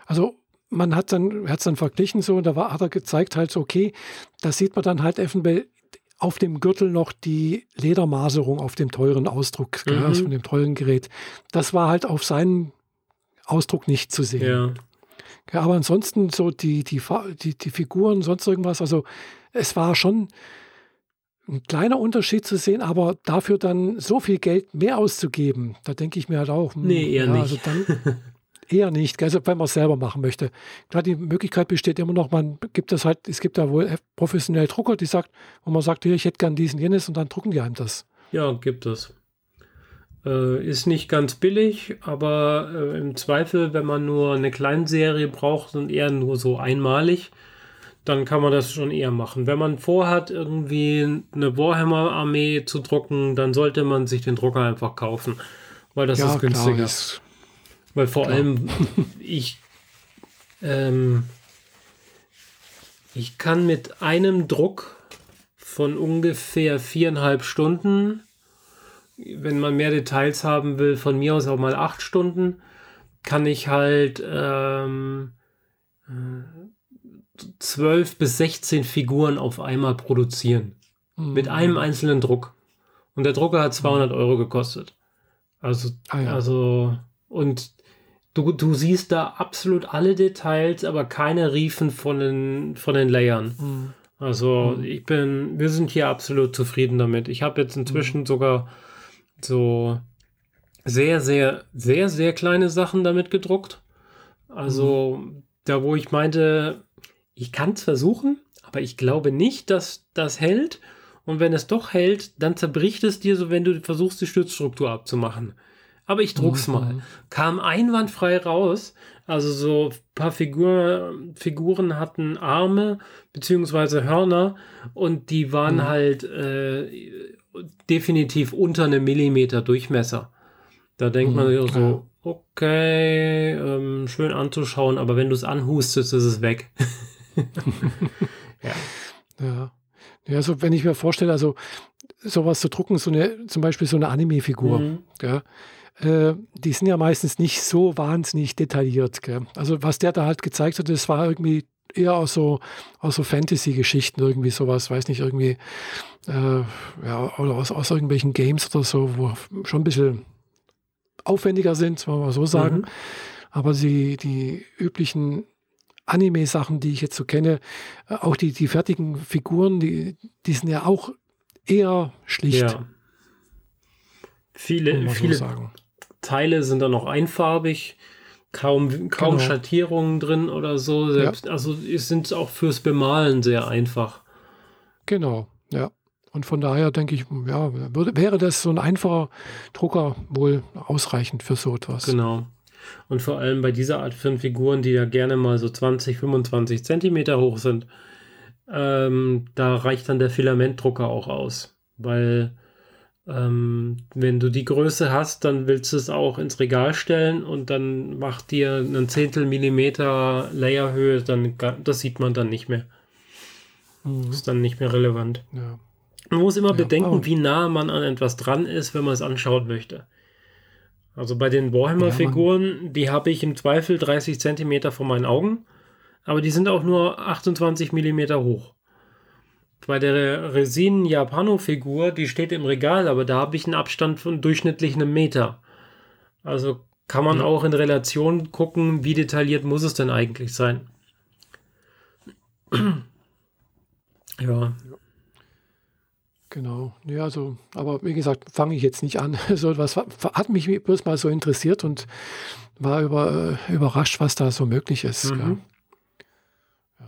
also man hat dann, hat es dann verglichen so, und da war, hat er gezeigt halt so, okay, da sieht man dann halt eventuell auf dem Gürtel noch die Ledermaserung auf dem teuren Ausdruck, mhm. also von dem teuren Gerät. Das war halt auf seinen Ausdruck nicht zu sehen. Ja. Ja, aber ansonsten so die, die, die, die Figuren, sonst irgendwas, also es war schon ein kleiner Unterschied zu sehen, aber dafür dann so viel Geld mehr auszugeben, da denke ich mir halt auch. Hm, nee, eher ja, nicht. Also dann eher nicht, also wenn man es selber machen möchte. Klar, die Möglichkeit besteht immer noch, man gibt das halt, es gibt da wohl professionelle Drucker, die sagt, wo man sagt, hier, ich hätte gern diesen, jenes und dann drucken die einem das. Ja, gibt es. Äh, ist nicht ganz billig, aber äh, im Zweifel, wenn man nur eine Kleinserie braucht und eher nur so einmalig, dann kann man das schon eher machen. Wenn man vorhat, irgendwie eine Warhammer-Armee zu drucken, dann sollte man sich den Drucker einfach kaufen, weil das ja, ist günstiger. Klar, ist weil vor klar. allem ich ähm, ich kann mit einem Druck von ungefähr viereinhalb Stunden wenn man mehr Details haben will, von mir aus auch mal acht Stunden, kann ich halt ähm, zwölf bis 16 Figuren auf einmal produzieren. Mhm. Mit einem einzelnen Druck. Und der Drucker hat 200 Euro gekostet. Also, ah, ja. also, und du, du siehst da absolut alle Details, aber keine Riefen von den, von den Layern. Mhm. Also, mhm. ich bin, wir sind hier absolut zufrieden damit. Ich habe jetzt inzwischen mhm. sogar so sehr, sehr, sehr, sehr kleine Sachen damit gedruckt. Also mhm. da, wo ich meinte, ich kann es versuchen, aber ich glaube nicht, dass das hält. Und wenn es doch hält, dann zerbricht es dir so, wenn du versuchst, die Stützstruktur abzumachen. Aber ich druck's mhm. mal. Kam einwandfrei raus. Also so ein paar Figur, Figuren hatten Arme beziehungsweise Hörner und die waren mhm. halt äh, definitiv unter einem Millimeter Durchmesser. Da denkt mhm, man sich so, okay, ähm, schön anzuschauen, aber wenn du es anhustest, ist es weg. ja. ja. Ja, also wenn ich mir vorstelle, also sowas zu drucken, so eine, zum Beispiel so eine Anime-Figur, mhm. ja, äh, die sind ja meistens nicht so wahnsinnig detailliert. Gell? Also was der da halt gezeigt hat, das war irgendwie eher aus so, aus so Fantasy-Geschichten, irgendwie sowas, weiß nicht, irgendwie, äh, ja, oder aus, aus irgendwelchen Games oder so, wo schon ein bisschen aufwendiger sind, wollen wir mal so sagen. Mhm. Aber die, die üblichen Anime-Sachen, die ich jetzt so kenne, äh, auch die, die fertigen Figuren, die, die sind ja auch eher schlicht. Ja. Viele, viele so Teile sind dann noch einfarbig kaum, kaum genau. Schattierungen drin oder so. Selbst, ja. Also es sind auch fürs Bemalen sehr einfach. Genau, ja. Und von daher denke ich, ja, würde, wäre das so ein einfacher Drucker wohl ausreichend für so etwas. Genau. Und vor allem bei dieser Art von Figuren, die ja gerne mal so 20, 25 Zentimeter hoch sind, ähm, da reicht dann der Filamentdrucker auch aus. Weil ähm, wenn du die Größe hast, dann willst du es auch ins Regal stellen und dann macht dir einen Zehntel Millimeter Layerhöhe, dann das sieht man dann nicht mehr. Mhm. Ist dann nicht mehr relevant. Ja. Man muss immer ja, bedenken, oh. wie nah man an etwas dran ist, wenn man es anschauen möchte. Also bei den Warhammer-Figuren, ja, die habe ich im Zweifel 30 Zentimeter vor meinen Augen, aber die sind auch nur 28 Millimeter hoch. Bei der Resin Japano-Figur, die steht im Regal, aber da habe ich einen Abstand von durchschnittlich einem Meter. Also kann man ja. auch in Relation gucken, wie detailliert muss es denn eigentlich sein. ja. Genau. Ja, also, aber wie gesagt, fange ich jetzt nicht an. So was hat mich bloß mal so interessiert und war über, äh, überrascht, was da so möglich ist. Mhm. Ja.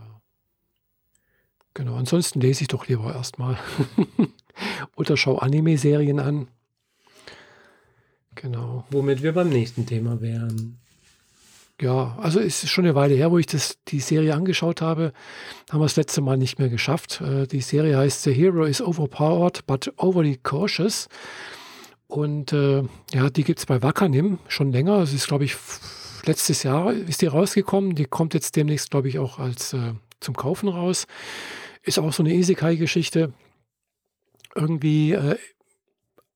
Genau, ansonsten lese ich doch lieber erstmal. Oder schau Anime-Serien an. Genau. Womit wir beim nächsten Thema wären. Ja, also es ist schon eine Weile her, wo ich das, die Serie angeschaut habe. Haben wir das letzte Mal nicht mehr geschafft. Äh, die Serie heißt The Hero is Overpowered but Overly Cautious. Und äh, ja, die gibt es bei Wakanim schon länger. Es ist, glaube ich, letztes Jahr ist die rausgekommen. Die kommt jetzt demnächst, glaube ich, auch als äh, zum Kaufen raus. Ist auch so eine Isekai-Geschichte. Irgendwie äh,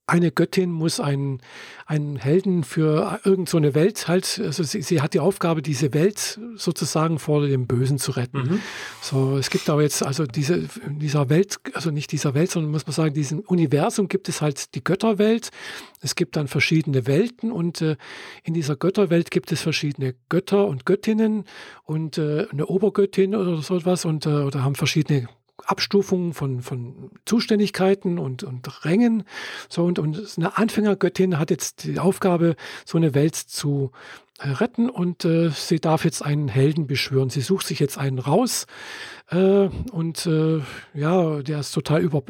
eine Göttin muss einen, einen Helden für irgendeine so Welt halt, also sie, sie, hat die Aufgabe, diese Welt sozusagen vor dem Bösen zu retten. Mhm. So, es gibt aber jetzt, also diese, dieser Welt, also nicht dieser Welt, sondern muss man sagen, diesem Universum gibt es halt die Götterwelt. Es gibt dann verschiedene Welten und äh, in dieser Götterwelt gibt es verschiedene Götter und Göttinnen und äh, eine Obergöttin oder so etwas und äh, oder haben verschiedene Abstufungen von, von Zuständigkeiten und, und Rängen. So, und, und eine Anfängergöttin hat jetzt die Aufgabe, so eine Welt zu äh, retten und äh, sie darf jetzt einen Helden beschwören. Sie sucht sich jetzt einen raus äh, und äh, ja, der ist total über,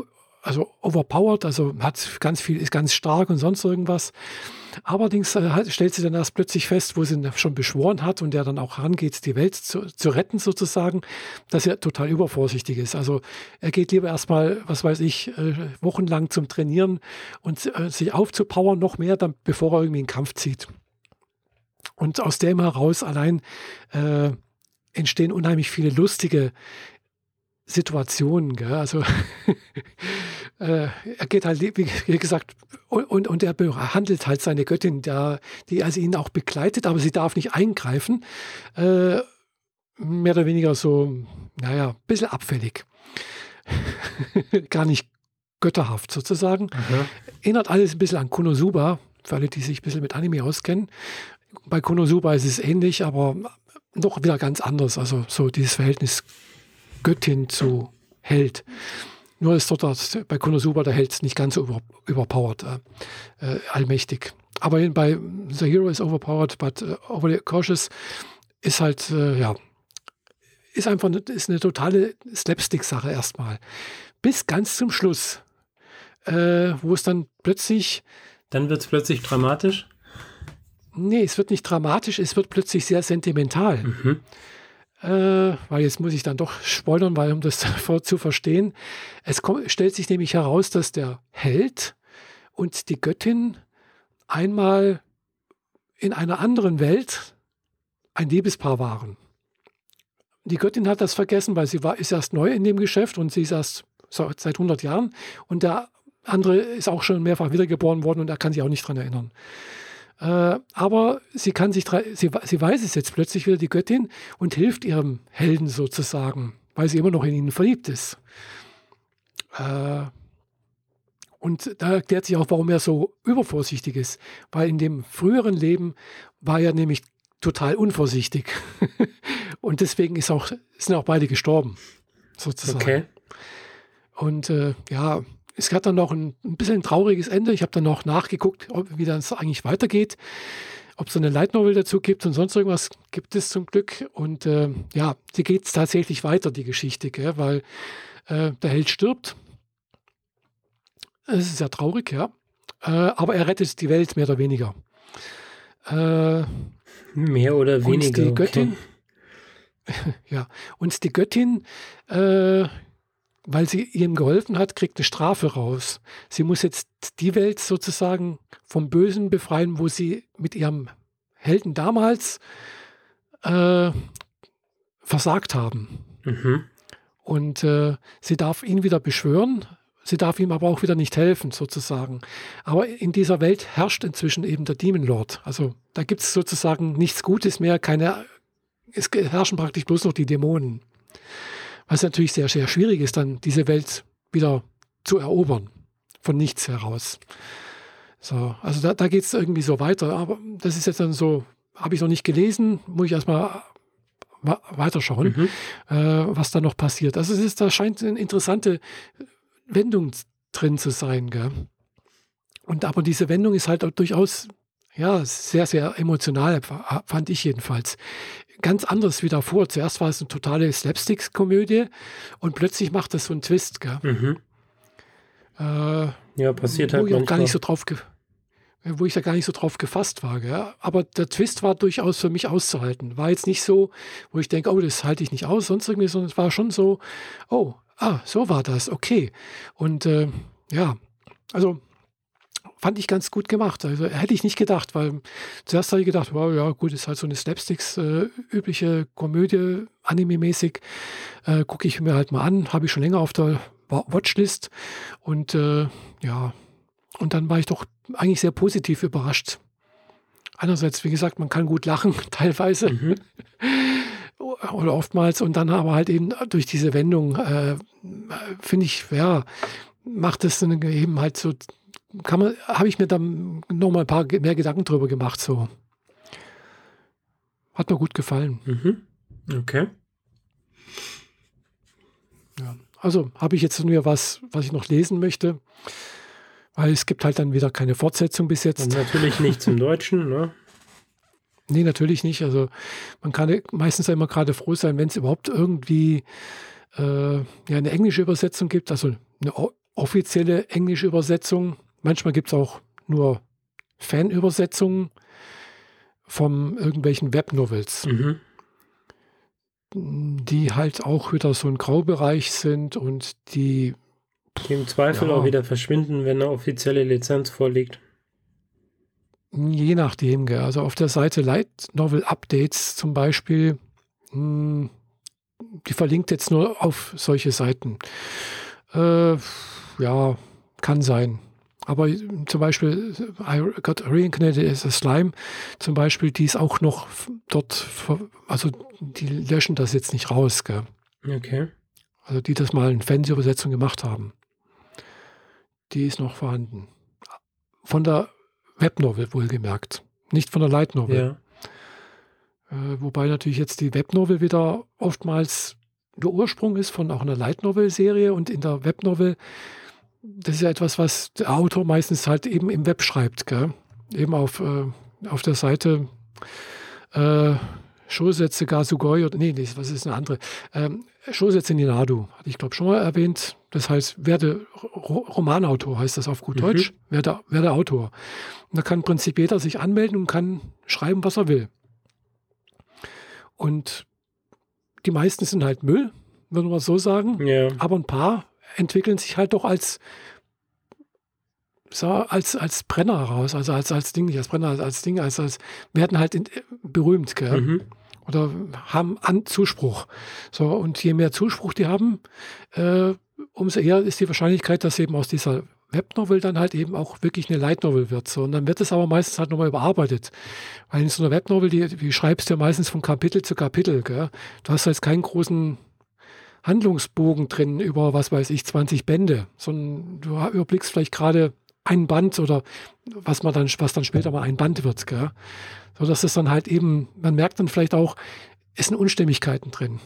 also overpowered, also hat ganz viel, ist ganz stark und sonst irgendwas. Allerdings äh, stellt sie dann erst plötzlich fest, wo sie ihn schon beschworen hat und der dann auch rangeht, die Welt zu, zu retten sozusagen, dass er total übervorsichtig ist. Also er geht lieber erstmal, was weiß ich, äh, wochenlang zum Trainieren und äh, sich aufzupowern noch mehr, dann, bevor er irgendwie einen Kampf zieht. Und aus dem heraus allein äh, entstehen unheimlich viele lustige Situationen. Gell? Also äh, er geht halt, wie gesagt, und, und er behandelt halt seine Göttin, der, die also ihn auch begleitet, aber sie darf nicht eingreifen. Äh, mehr oder weniger so, naja, ein bisschen abfällig. Gar nicht götterhaft sozusagen. Mhm. Erinnert alles ein bisschen an Konosuba, für alle, die sich ein bisschen mit Anime auskennen. Bei Konosuba ist es ähnlich, aber noch wieder ganz anders. Also so dieses Verhältnis Göttin zu Held. Nur ist dort das, bei Konosuba der Held nicht ganz so über, überpowered, äh, äh, allmächtig. Aber bei The Hero is overpowered, but uh, overly cautious ist halt, äh, ja, ist einfach eine, ist eine totale Slapstick-Sache erstmal. Bis ganz zum Schluss, äh, wo es dann plötzlich. Dann wird es plötzlich dramatisch? Nee, es wird nicht dramatisch, es wird plötzlich sehr sentimental. Mhm äh, weil jetzt muss ich dann doch spoilern, weil um das zu verstehen, es kommt, stellt sich nämlich heraus, dass der Held und die Göttin einmal in einer anderen Welt ein Liebespaar waren. Die Göttin hat das vergessen, weil sie war, ist erst neu in dem Geschäft und sie ist erst seit 100 Jahren und der andere ist auch schon mehrfach wiedergeboren worden und er kann sich auch nicht daran erinnern. Äh, aber sie kann sich, sie, sie weiß es jetzt plötzlich wieder, die Göttin, und hilft ihrem Helden sozusagen, weil sie immer noch in ihn verliebt ist. Äh, und da erklärt sich auch, warum er so übervorsichtig ist. Weil in dem früheren Leben war er nämlich total unvorsichtig. und deswegen ist auch, sind auch beide gestorben, sozusagen. Okay. Und äh, ja, es hat dann noch ein, ein bisschen ein trauriges Ende. Ich habe dann noch nachgeguckt, ob, wie das eigentlich weitergeht. Ob es eine Light Novel dazu gibt und sonst irgendwas gibt es zum Glück. Und äh, ja, sie geht tatsächlich weiter, die Geschichte, gell? weil äh, der Held stirbt. Es ist sehr traurig, ja. Äh, aber er rettet die Welt mehr oder weniger. Äh, mehr oder weniger. Und die Göttin, okay. ja, und die Göttin äh, weil sie ihm geholfen hat, kriegt eine Strafe raus. Sie muss jetzt die Welt sozusagen vom Bösen befreien, wo sie mit ihrem Helden damals äh, versagt haben. Mhm. Und äh, sie darf ihn wieder beschwören, sie darf ihm aber auch wieder nicht helfen, sozusagen. Aber in dieser Welt herrscht inzwischen eben der Demon Lord. Also da gibt es sozusagen nichts Gutes mehr, keine, es herrschen praktisch bloß noch die Dämonen. Was natürlich sehr, sehr schwierig ist, dann diese Welt wieder zu erobern, von nichts heraus. So, also da, da geht es irgendwie so weiter, aber das ist jetzt dann so, habe ich noch nicht gelesen, muss ich erstmal weiterschauen, mhm. äh, was da noch passiert. Also es ist, da scheint eine interessante Wendung drin zu sein. Gell? Und aber diese Wendung ist halt durchaus ja, sehr, sehr emotional, fand ich jedenfalls. Ganz anders wie davor. Zuerst war es eine totale Slapstick-Komödie und plötzlich macht das so einen Twist. Gell? Mhm. Äh, ja, passiert halt wo ich gar nicht so drauf wo ich da gar nicht so drauf gefasst war. Gell? Aber der Twist war durchaus für mich auszuhalten. War jetzt nicht so, wo ich denke, oh, das halte ich nicht aus, sonst irgendwie, sondern es war schon so, oh, ah, so war das, okay. Und äh, ja, also fand ich ganz gut gemacht. Also hätte ich nicht gedacht, weil zuerst habe ich gedacht, wow, ja gut, ist halt so eine Slapsticks äh, übliche Komödie, Anime-mäßig. Äh, Gucke ich mir halt mal an, habe ich schon länger auf der Watchlist. Und äh, ja, und dann war ich doch eigentlich sehr positiv überrascht. Einerseits, wie gesagt, man kann gut lachen, teilweise. Mhm. Oder oftmals. Und dann aber halt eben durch diese Wendung, äh, finde ich, ja, macht es dann eben halt so, habe ich mir dann nochmal ein paar mehr Gedanken drüber gemacht, so. Hat mir gut gefallen. Mhm. Okay. Ja. Also habe ich jetzt nur was, was ich noch lesen möchte. Weil es gibt halt dann wieder keine Fortsetzung bis jetzt. Und natürlich nicht zum Deutschen, ne? Nee, natürlich nicht. Also man kann meistens immer gerade froh sein, wenn es überhaupt irgendwie äh, ja, eine englische Übersetzung gibt, also eine offizielle englische Übersetzung. Manchmal gibt es auch nur Fanübersetzungen von irgendwelchen Webnovels, mhm. die halt auch wieder so ein Graubereich sind und die die im Zweifel ja. auch wieder verschwinden, wenn eine offizielle Lizenz vorliegt. Je nachdem, gell. also auf der Seite Light Novel Updates zum Beispiel, mh, hm, die verlinkt jetzt nur auf solche Seiten. Äh, ja, kann sein. Aber zum Beispiel I Got Reincarnated as a Slime, zum Beispiel, die ist auch noch dort, also die löschen das jetzt nicht raus. Gell? Okay. Also die das mal in Fernsehübersetzung gemacht haben die ist noch vorhanden. Von der Webnovel wohlgemerkt, nicht von der Light Novel. Ja. Äh, wobei natürlich jetzt die Webnovel wieder oftmals der Ursprung ist von auch einer Light Novel Serie und in der Webnovel, das ist ja etwas, was der Autor meistens halt eben im Web schreibt, gell? eben auf, äh, auf der Seite äh, Shosetsu Gasugoi oder nee, was ist eine andere? Ähm, Shosetsu Ninadu, hatte ich glaube schon mal erwähnt. Das heißt, wer der Romanautor heißt das auf gut mhm. Deutsch, wer der, wer der Autor. Und da kann im Prinzip jeder sich anmelden und kann schreiben, was er will. Und die meisten sind halt Müll, würde man so sagen. Ja. Aber ein paar entwickeln sich halt doch als so, als, als Brenner heraus, also als, als Ding, nicht als Brenner, als, als Ding, als, als werden halt in, berühmt, gell? Mhm oder haben an Zuspruch. So, und je mehr Zuspruch die haben, äh, umso eher ist die Wahrscheinlichkeit, dass eben aus dieser Webnovel dann halt eben auch wirklich eine Light Novel wird. So. Und dann wird es aber meistens halt nochmal überarbeitet. Weil in so einer Webnovel, die, die schreibst du ja meistens von Kapitel zu Kapitel. Gell? Du hast jetzt keinen großen Handlungsbogen drin über, was weiß ich, 20 Bände, sondern du überblickst vielleicht gerade ein Band oder was man dann, was dann später mal ein Band wird. Gell? So dass es dann halt eben, man merkt dann vielleicht auch, es sind Unstimmigkeiten drin.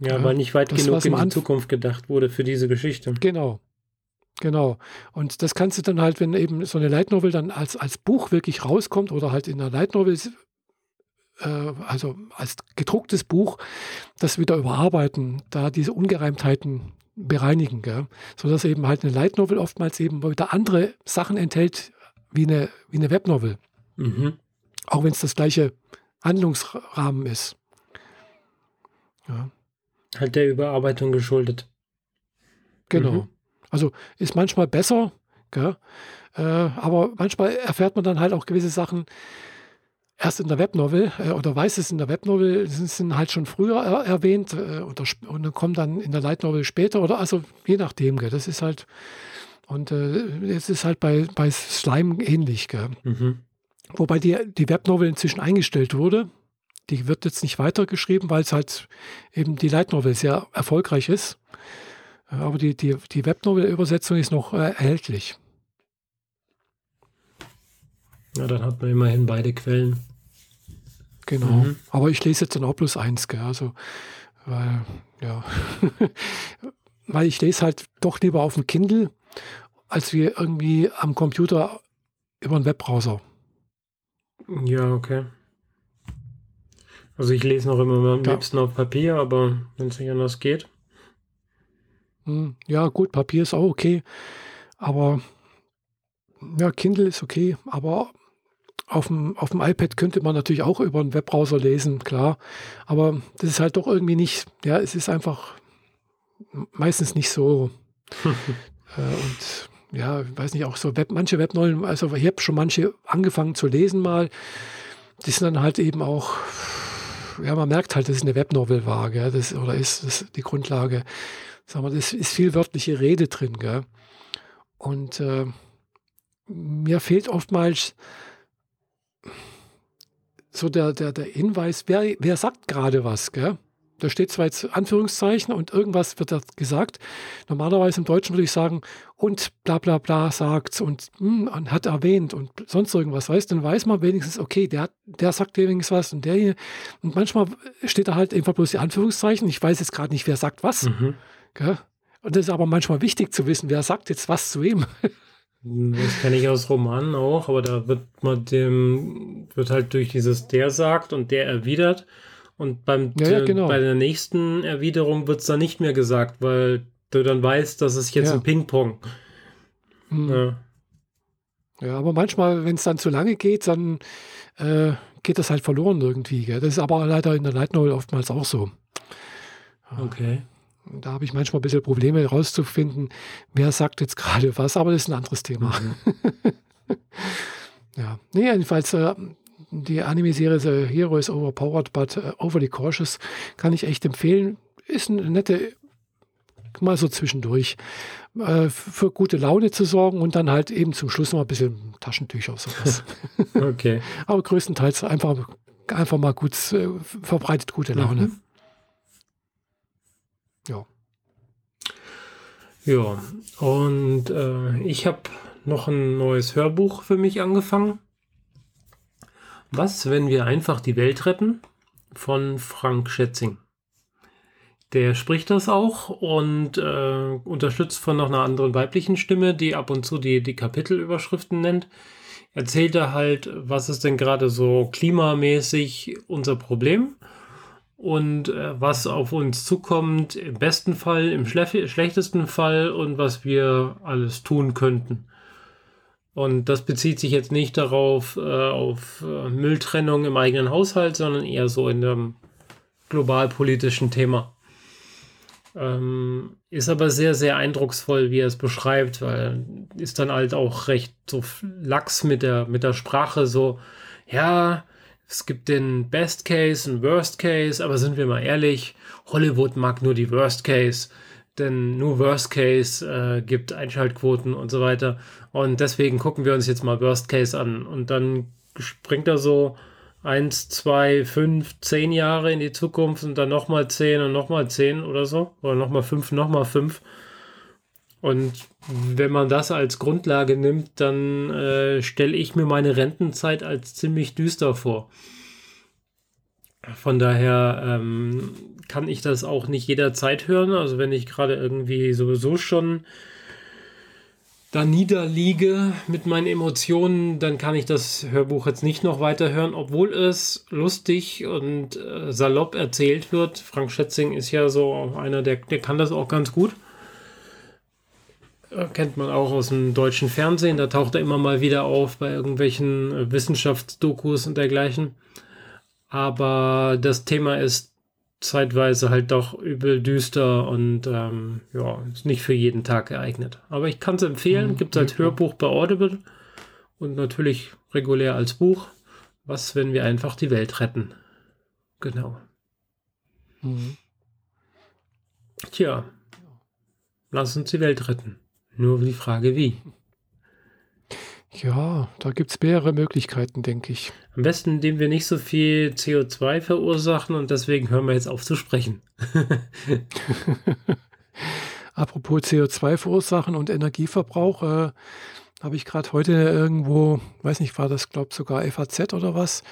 Ja, ja weil nicht weit das, genug in die Zukunft gedacht wurde für diese Geschichte. Genau. Genau. Und das kannst du dann halt, wenn eben so eine Light Novel dann als, als Buch wirklich rauskommt oder halt in einer Light Novel, also als gedrucktes Buch, das wieder überarbeiten, da diese Ungereimtheiten bereinigen, gell? sodass eben halt eine Light Novel oftmals eben wieder andere Sachen enthält wie eine, wie eine Webnovel. Mhm. Auch wenn es das gleiche Handlungsrahmen ist. Ja. Halt der Überarbeitung geschuldet. Genau. Mhm. Also ist manchmal besser? Äh, aber manchmal erfährt man dann halt auch gewisse Sachen erst in der Webnovel äh, oder weiß es in der Webnovel, sind, sind halt schon früher er, erwähnt äh, oder, und dann kommen dann in der Light Novel später oder also je nachdem, gell? das ist halt und äh, es ist halt bei, bei Slime ähnlich. Gell? Mhm. Wobei die, die Webnovel inzwischen eingestellt wurde. Die wird jetzt nicht weitergeschrieben, weil es halt eben die Light Novel sehr erfolgreich ist. Aber die, die, die Webnovel-Übersetzung ist noch äh, erhältlich. Ja, dann hat man immerhin beide Quellen. Genau. Mhm. Aber ich lese jetzt dann auch plus eins, gell? Also, weil, ja. weil ich lese halt doch lieber auf dem Kindle als wie irgendwie am Computer über einen Webbrowser. Ja, okay. Also ich lese noch immer am ja. liebsten auf Papier, aber wenn es nicht anders geht. Hm, ja, gut, Papier ist auch okay. Aber ja, Kindle ist okay, aber auf dem, auf dem iPad könnte man natürlich auch über einen Webbrowser lesen, klar. Aber das ist halt doch irgendwie nicht, ja, es ist einfach meistens nicht so. äh, und ja, ich weiß nicht, auch so Web, manche Webnollen, also ich habe schon manche angefangen zu lesen mal, die sind dann halt eben auch, ja, man merkt halt, dass es eine Webnovel war, gell, das, oder ist das die Grundlage. Sagen wir, das ist viel wörtliche Rede drin, gell. Und äh, mir fehlt oftmals so der, der, der Hinweis, wer, wer sagt gerade was, gell? Da steht zwar jetzt Anführungszeichen und irgendwas wird da gesagt. Normalerweise im Deutschen würde ich sagen, und bla bla bla sagt und, hm, und hat erwähnt und sonst irgendwas, weißt Dann weiß man wenigstens, okay, der, der sagt wenigstens was und der hier. Und manchmal steht da halt einfach bloß die Anführungszeichen. Ich weiß jetzt gerade nicht, wer sagt was. Mhm. Und das ist aber manchmal wichtig zu wissen, wer sagt jetzt was zu wem. Das kenne ich aus Romanen auch, aber da wird man dem, wird halt durch dieses der sagt und der erwidert. Und beim, ja, ja, genau. bei der nächsten Erwiderung wird es dann nicht mehr gesagt, weil du dann weißt, dass es jetzt ja. ein Ping-Pong. Mhm. Ja. ja, aber manchmal, wenn es dann zu lange geht, dann äh, geht das halt verloren irgendwie. Gell? Das ist aber leider in der Light Novel oftmals auch so. Okay. Da habe ich manchmal ein bisschen Probleme herauszufinden, wer sagt jetzt gerade was, aber das ist ein anderes Thema. Mhm. ja, nee, jedenfalls äh, die Anime-Serie The Hero is Overpowered, but uh, Overly Cautious kann ich echt empfehlen. Ist eine nette, mal so zwischendurch, äh, für gute Laune zu sorgen und dann halt eben zum Schluss noch ein bisschen Taschentücher sowas. okay. aber größtenteils einfach, einfach mal gut, äh, verbreitet gute Laune. Mhm. Ja. Ja, und äh, ich habe noch ein neues Hörbuch für mich angefangen. Was, wenn wir einfach die Welt retten? Von Frank Schätzing. Der spricht das auch und äh, unterstützt von noch einer anderen weiblichen Stimme, die ab und zu die, die Kapitelüberschriften nennt. Erzählt er halt, was ist denn gerade so klimamäßig unser Problem und äh, was auf uns zukommt, im besten Fall, im schlechtesten Fall und was wir alles tun könnten. Und das bezieht sich jetzt nicht darauf, äh, auf äh, Mülltrennung im eigenen Haushalt, sondern eher so in einem globalpolitischen Thema. Ähm, ist aber sehr, sehr eindrucksvoll, wie er es beschreibt, weil ist dann halt auch recht so lax mit der, mit der Sprache, so, ja, es gibt den Best Case und Worst Case, aber sind wir mal ehrlich, Hollywood mag nur die Worst Case, denn nur Worst Case äh, gibt Einschaltquoten und so weiter. Und deswegen gucken wir uns jetzt mal Worst Case an. Und dann springt er so eins, zwei, fünf, zehn Jahre in die Zukunft und dann nochmal zehn und nochmal zehn oder so. Oder nochmal fünf, nochmal fünf. Und wenn man das als Grundlage nimmt, dann äh, stelle ich mir meine Rentenzeit als ziemlich düster vor. Von daher ähm, kann ich das auch nicht jederzeit hören. Also wenn ich gerade irgendwie sowieso schon da niederliege mit meinen Emotionen, dann kann ich das Hörbuch jetzt nicht noch weiter hören, obwohl es lustig und äh, salopp erzählt wird. Frank Schätzing ist ja so einer, der, der kann das auch ganz gut. Kennt man auch aus dem deutschen Fernsehen. Da taucht er immer mal wieder auf bei irgendwelchen Wissenschaftsdokus und dergleichen. Aber das Thema ist zeitweise halt doch übel düster und ähm, ja, ist nicht für jeden Tag geeignet. Aber ich kann es empfehlen. Mhm. Gibt es als Hörbuch bei Audible und natürlich regulär als Buch. Was, wenn wir einfach die Welt retten? Genau. Mhm. Tja, lass uns die Welt retten. Nur die Frage, wie. Ja, da gibt es mehrere Möglichkeiten, denke ich. Am besten, indem wir nicht so viel CO2 verursachen und deswegen hören wir jetzt auf zu sprechen. Apropos CO2 verursachen und Energieverbrauch, äh, habe ich gerade heute irgendwo, weiß nicht, war das, glaube ich, sogar FAZ oder was,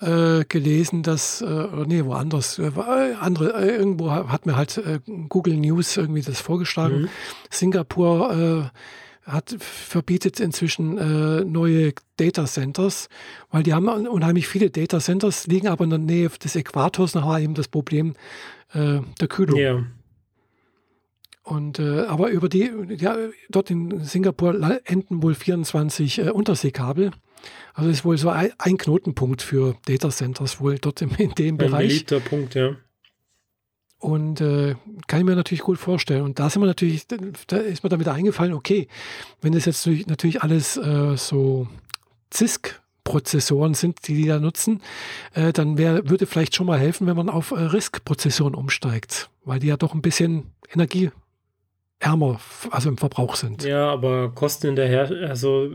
äh, gelesen, dass, äh, oder nee, woanders, äh, andere, äh, irgendwo hat mir halt äh, Google News irgendwie das vorgeschlagen. Mhm. Singapur hat, verbietet inzwischen äh, neue Data Centers, weil die haben unheimlich viele Data Centers, liegen aber in der Nähe des Äquators, noch war eben das Problem äh, der Kühlung. Ja. Und äh, aber über die, ja, dort in Singapur enden wohl 24 äh, Unterseekabel. Also ist wohl so ein, ein, Knotenpunkt für Data Centers wohl dort im, in dem ein Bereich. Ein beliebter Punkt, ja. Und äh, kann ich mir natürlich gut vorstellen. Und da sind wir natürlich, da ist mir damit eingefallen, okay, wenn es jetzt natürlich alles äh, so CISC Prozessoren sind, die die da nutzen, äh, dann wär, würde vielleicht schon mal helfen, wenn man auf äh, RISC-Prozessoren umsteigt, weil die ja doch ein bisschen Energie ärmer, also im Verbrauch sind. Ja, aber kosten in der Her also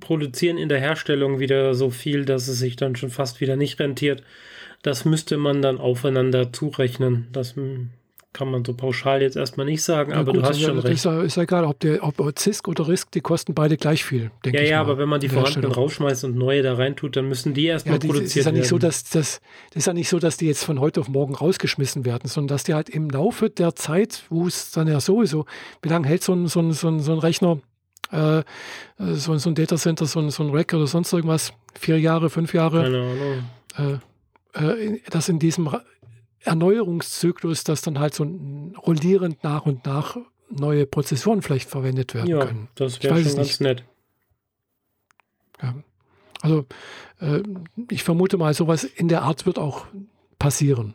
produzieren in der Herstellung wieder so viel, dass es sich dann schon fast wieder nicht rentiert. Das müsste man dann aufeinander zurechnen. Das kann man so pauschal jetzt erstmal nicht sagen, ja, aber gut, du hast schon ist, recht. Ist, ist egal, ob, der, ob CISC oder RISC, die kosten beide gleich viel, denke ja, ich. Ja, ja, aber wenn man die vorhandenen rausschmeißt und neue da reintut, dann müssen die erstmal ja, die, produziert ist ja nicht werden. So, dass, das, das ist ja nicht so, dass die jetzt von heute auf morgen rausgeschmissen werden, sondern dass die halt im Laufe der Zeit, wo es dann ja sowieso, wie lange hält so ein, so ein, so ein, so ein Rechner, äh, so, so ein Datacenter, so ein, so ein Rack oder sonst irgendwas, vier Jahre, fünf Jahre. Keine Ahnung. Äh, äh, dass in diesem Erneuerungszyklus, dass dann halt so rollierend nach und nach neue Prozessoren vielleicht verwendet werden ja, können. Das wäre schon ganz nicht. nett. Ja. Also äh, ich vermute mal, sowas in der Art wird auch passieren.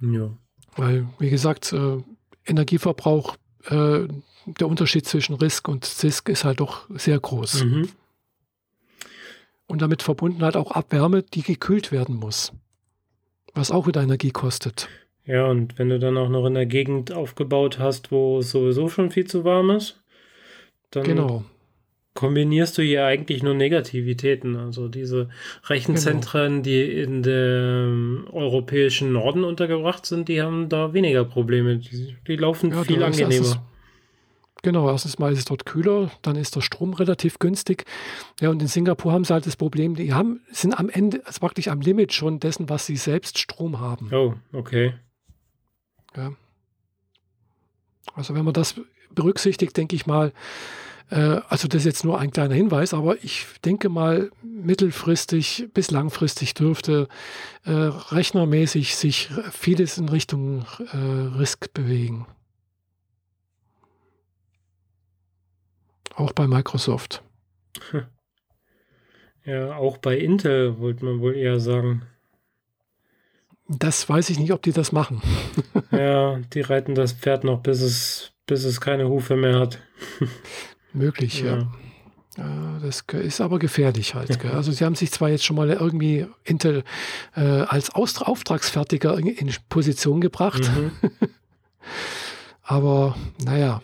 Ja. Weil, wie gesagt, äh, Energieverbrauch, äh, der Unterschied zwischen RISC und CISC ist halt doch sehr groß. Mhm und damit verbunden halt auch Abwärme, die gekühlt werden muss. Was auch wieder Energie kostet. Ja, und wenn du dann auch noch in der Gegend aufgebaut hast, wo es sowieso schon viel zu warm ist, dann genau. kombinierst du hier eigentlich nur Negativitäten. Also diese Rechenzentren, genau. die in dem europäischen Norden untergebracht sind, die haben da weniger Probleme. Die, die laufen ja, viel angenehmer. Genau, erstens mal ist es dort kühler, dann ist der Strom relativ günstig. Ja, und in Singapur haben sie halt das Problem, die haben, sind am Ende, also praktisch am Limit schon dessen, was sie selbst Strom haben. Oh, okay. Ja. Also wenn man das berücksichtigt, denke ich mal, äh, also das ist jetzt nur ein kleiner Hinweis, aber ich denke mal, mittelfristig bis langfristig dürfte äh, rechnermäßig sich vieles in Richtung äh, Risk bewegen. Auch bei Microsoft. Ja, auch bei Intel wollte man wohl eher sagen. Das weiß ich nicht, ob die das machen. ja, die reiten das Pferd noch, bis es, bis es keine Hufe mehr hat. Möglich, ja. ja. Das ist aber gefährlich halt. Gell? Also sie haben sich zwar jetzt schon mal irgendwie Intel äh, als Austra Auftragsfertiger in, in Position gebracht, mhm. aber naja.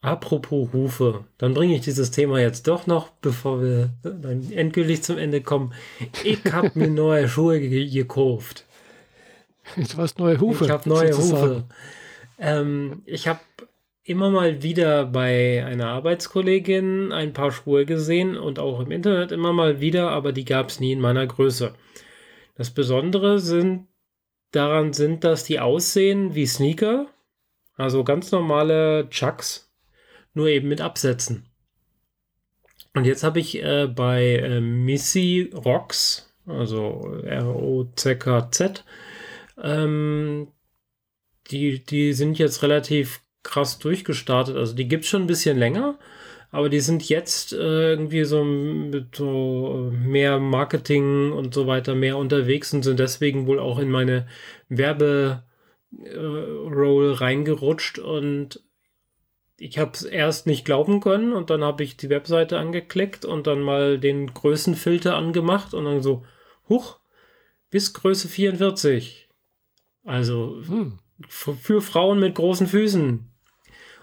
Apropos Rufe, dann bringe ich dieses Thema jetzt doch noch, bevor wir dann endgültig zum Ende kommen. Ich habe mir neue Schuhe gekauft. Du hast neue Hufe. Ich habe neue Hufe. Ähm, ich habe immer mal wieder bei einer Arbeitskollegin ein paar Schuhe gesehen und auch im Internet immer mal wieder, aber die gab es nie in meiner Größe. Das Besondere sind, daran sind, dass die aussehen wie Sneaker, also ganz normale Chucks nur eben mit Absätzen. Und jetzt habe ich äh, bei äh, Missy Rocks, also R-O-C-K-Z, ähm, die, die sind jetzt relativ krass durchgestartet. Also die gibt es schon ein bisschen länger, aber die sind jetzt äh, irgendwie so mit so mehr Marketing und so weiter mehr unterwegs und sind deswegen wohl auch in meine Werbe- Roll reingerutscht und ich habe es erst nicht glauben können und dann habe ich die Webseite angeklickt und dann mal den Größenfilter angemacht und dann so, huch, bis Größe 44. Also hm. für Frauen mit großen Füßen.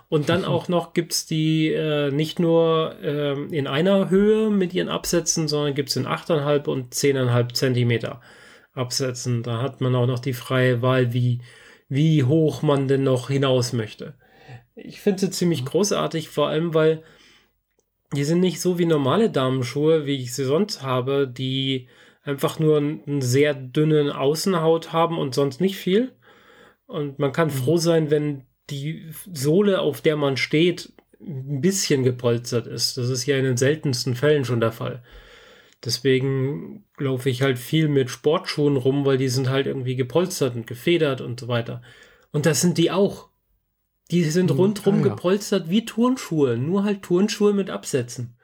Und dann auch noch gibt es die äh, nicht nur äh, in einer Höhe mit ihren Absätzen, sondern gibt es in 8,5 und 10,5 Zentimeter Absätzen. Da hat man auch noch die freie Wahl, wie, wie hoch man denn noch hinaus möchte. Ich finde sie ziemlich mhm. großartig, vor allem weil die sind nicht so wie normale Damenschuhe, wie ich sie sonst habe, die einfach nur einen sehr dünnen Außenhaut haben und sonst nicht viel. Und man kann mhm. froh sein, wenn die Sohle, auf der man steht, ein bisschen gepolstert ist. Das ist ja in den seltensten Fällen schon der Fall. Deswegen laufe ich halt viel mit Sportschuhen rum, weil die sind halt irgendwie gepolstert und gefedert und so weiter. Und das sind die auch. Die sind hm, rundrum ah, ja. gepolstert wie Turnschuhe, nur halt Turnschuhe mit Absätzen.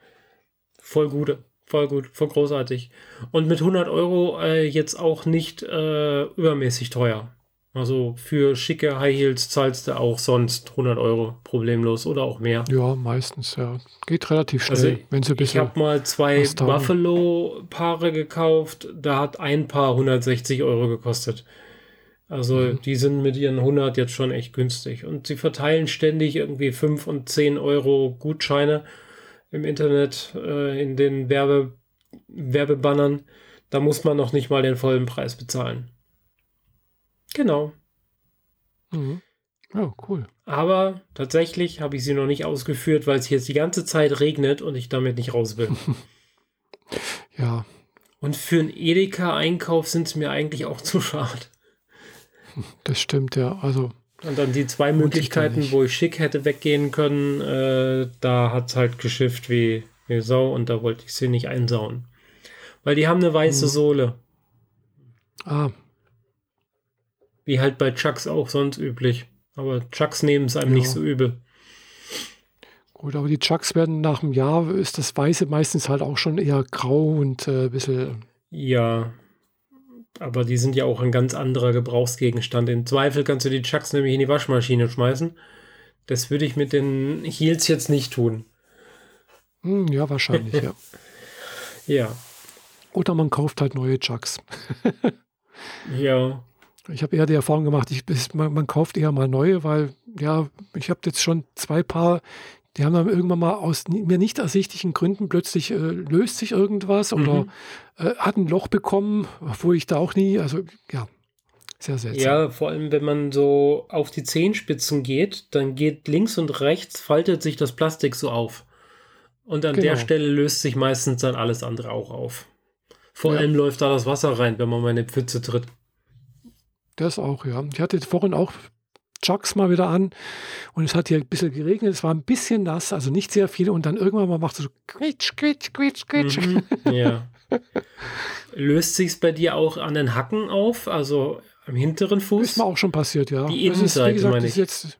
Voll gute, voll gut, voll großartig. Und mit 100 Euro äh, jetzt auch nicht äh, übermäßig teuer. Also für schicke High Heels zahlst du auch sonst 100 Euro problemlos oder auch mehr. Ja, meistens, ja. Geht relativ schnell, also wenn sie ein bisschen. Ich habe mal zwei Buffalo-Paare gekauft, da hat ein Paar 160 Euro gekostet. Also mhm. die sind mit ihren 100 jetzt schon echt günstig. Und sie verteilen ständig irgendwie 5 und 10 Euro Gutscheine im Internet, äh, in den Werbe Werbebannern. Da muss man noch nicht mal den vollen Preis bezahlen. Genau. Mhm. Oh, cool. Aber tatsächlich habe ich sie noch nicht ausgeführt, weil es jetzt die ganze Zeit regnet und ich damit nicht raus will. ja. Und für einen Edeka-Einkauf sind es mir eigentlich auch zu schade. Das stimmt, ja. Also. Und dann die zwei Möglichkeiten, wo ich schick hätte weggehen können, äh, da hat es halt geschifft wie, wie Sau und da wollte ich sie nicht einsauen. Weil die haben eine weiße mhm. Sohle. Ah, wie halt bei Chucks auch sonst üblich. Aber Chucks nehmen es einem ja. nicht so übel. Gut, aber die Chucks werden nach einem Jahr, ist das Weiße meistens halt auch schon eher grau und äh, ein bisschen. Ja, aber die sind ja auch ein ganz anderer Gebrauchsgegenstand. Im Zweifel kannst du die Chucks nämlich in die Waschmaschine schmeißen. Das würde ich mit den Heels jetzt nicht tun. Hm, ja, wahrscheinlich, ja. Ja. Oder man kauft halt neue Chucks. ja. Ich habe eher die Erfahrung gemacht, ich, man, man, kauft eher mal neue, weil ja, ich habe jetzt schon zwei Paar, die haben dann irgendwann mal aus mir nicht ersichtlichen Gründen plötzlich äh, löst sich irgendwas mhm. oder äh, hat ein Loch bekommen, wo ich da auch nie, also ja, sehr seltsam. Ja, vor allem wenn man so auf die Zehenspitzen geht, dann geht links und rechts, faltet sich das Plastik so auf. Und an genau. der Stelle löst sich meistens dann alles andere auch auf. Vor ja. allem läuft da das Wasser rein, wenn man mal in eine Pfütze tritt. Das auch, ja. Ich hatte vorhin auch Chucks mal wieder an und es hat hier ein bisschen geregnet. Es war ein bisschen nass, also nicht sehr viel. Und dann irgendwann mal macht es so quitsch, quitsch, quitsch, quitsch. Mhm, ja. Löst sich es bei dir auch an den Hacken auf, also am hinteren Fuß? Ist mir auch schon passiert, ja. Die Innenseite, ist, meine ich. jetzt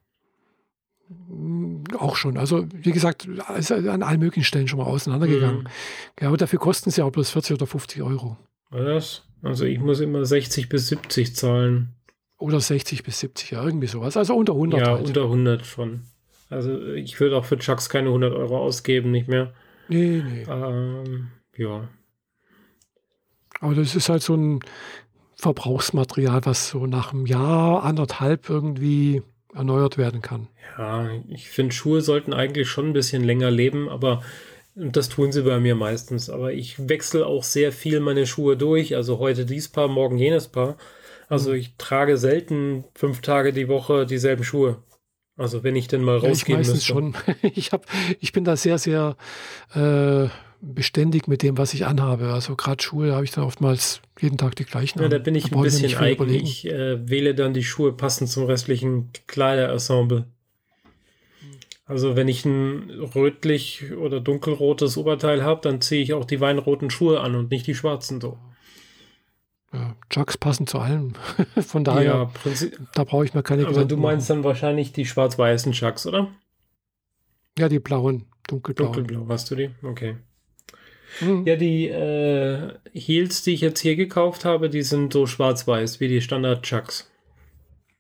mm, auch schon. Also, wie gesagt, ist an allen möglichen Stellen schon mal auseinandergegangen. Mhm. Ja, aber dafür kosten sie auch bloß 40 oder 50 Euro. Was? Also ich muss immer 60 bis 70 zahlen. Oder 60 bis 70, ja, irgendwie sowas. Also unter 100. Ja, halt. unter 100 schon. Also ich würde auch für Chucks keine 100 Euro ausgeben, nicht mehr. Nee, nee. Ähm, ja. Aber das ist halt so ein Verbrauchsmaterial, was so nach einem Jahr, anderthalb irgendwie erneuert werden kann. Ja, ich finde, Schuhe sollten eigentlich schon ein bisschen länger leben, aber und das tun sie bei mir meistens. Aber ich wechsle auch sehr viel meine Schuhe durch. Also heute dies Paar, morgen jenes Paar. Also ich trage selten fünf Tage die Woche dieselben Schuhe. Also wenn ich denn mal rausgehen ja, ich müsste. schon. Ich, hab, ich bin da sehr, sehr äh, beständig mit dem, was ich anhabe. Also gerade Schuhe habe ich dann oftmals jeden Tag die gleichen. Ja, da bin ich da ein bisschen eigen. Ich äh, wähle dann die Schuhe passend zum restlichen Kleiderensemble. Also wenn ich ein rötlich oder dunkelrotes Oberteil habe, dann ziehe ich auch die weinroten Schuhe an und nicht die schwarzen so. Ja, Chucks passen zu allem. Von daher, ja, da brauche ich mir keine Aber du meinst machen. dann wahrscheinlich die schwarz-weißen Chucks, oder? Ja, die blauen, dunkelblau. Dunkelblau, hast du die? Okay. Mhm. Ja, die äh, Heels, die ich jetzt hier gekauft habe, die sind so schwarz-weiß wie die Standard-Chucks.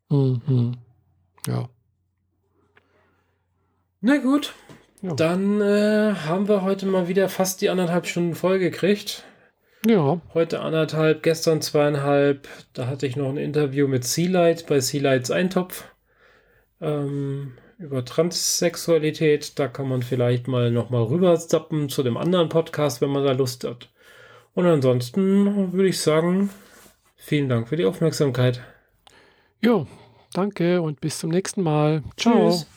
Mhm. Ja. Na gut, ja. dann äh, haben wir heute mal wieder fast die anderthalb Stunden voll gekriegt. Ja. Heute anderthalb, gestern zweieinhalb. Da hatte ich noch ein Interview mit Sealight bei Sealights Eintopf ähm, über Transsexualität. Da kann man vielleicht mal nochmal rüber zappen zu dem anderen Podcast, wenn man da Lust hat. Und ansonsten würde ich sagen, vielen Dank für die Aufmerksamkeit. Jo, danke und bis zum nächsten Mal. Ciao. Tschüss.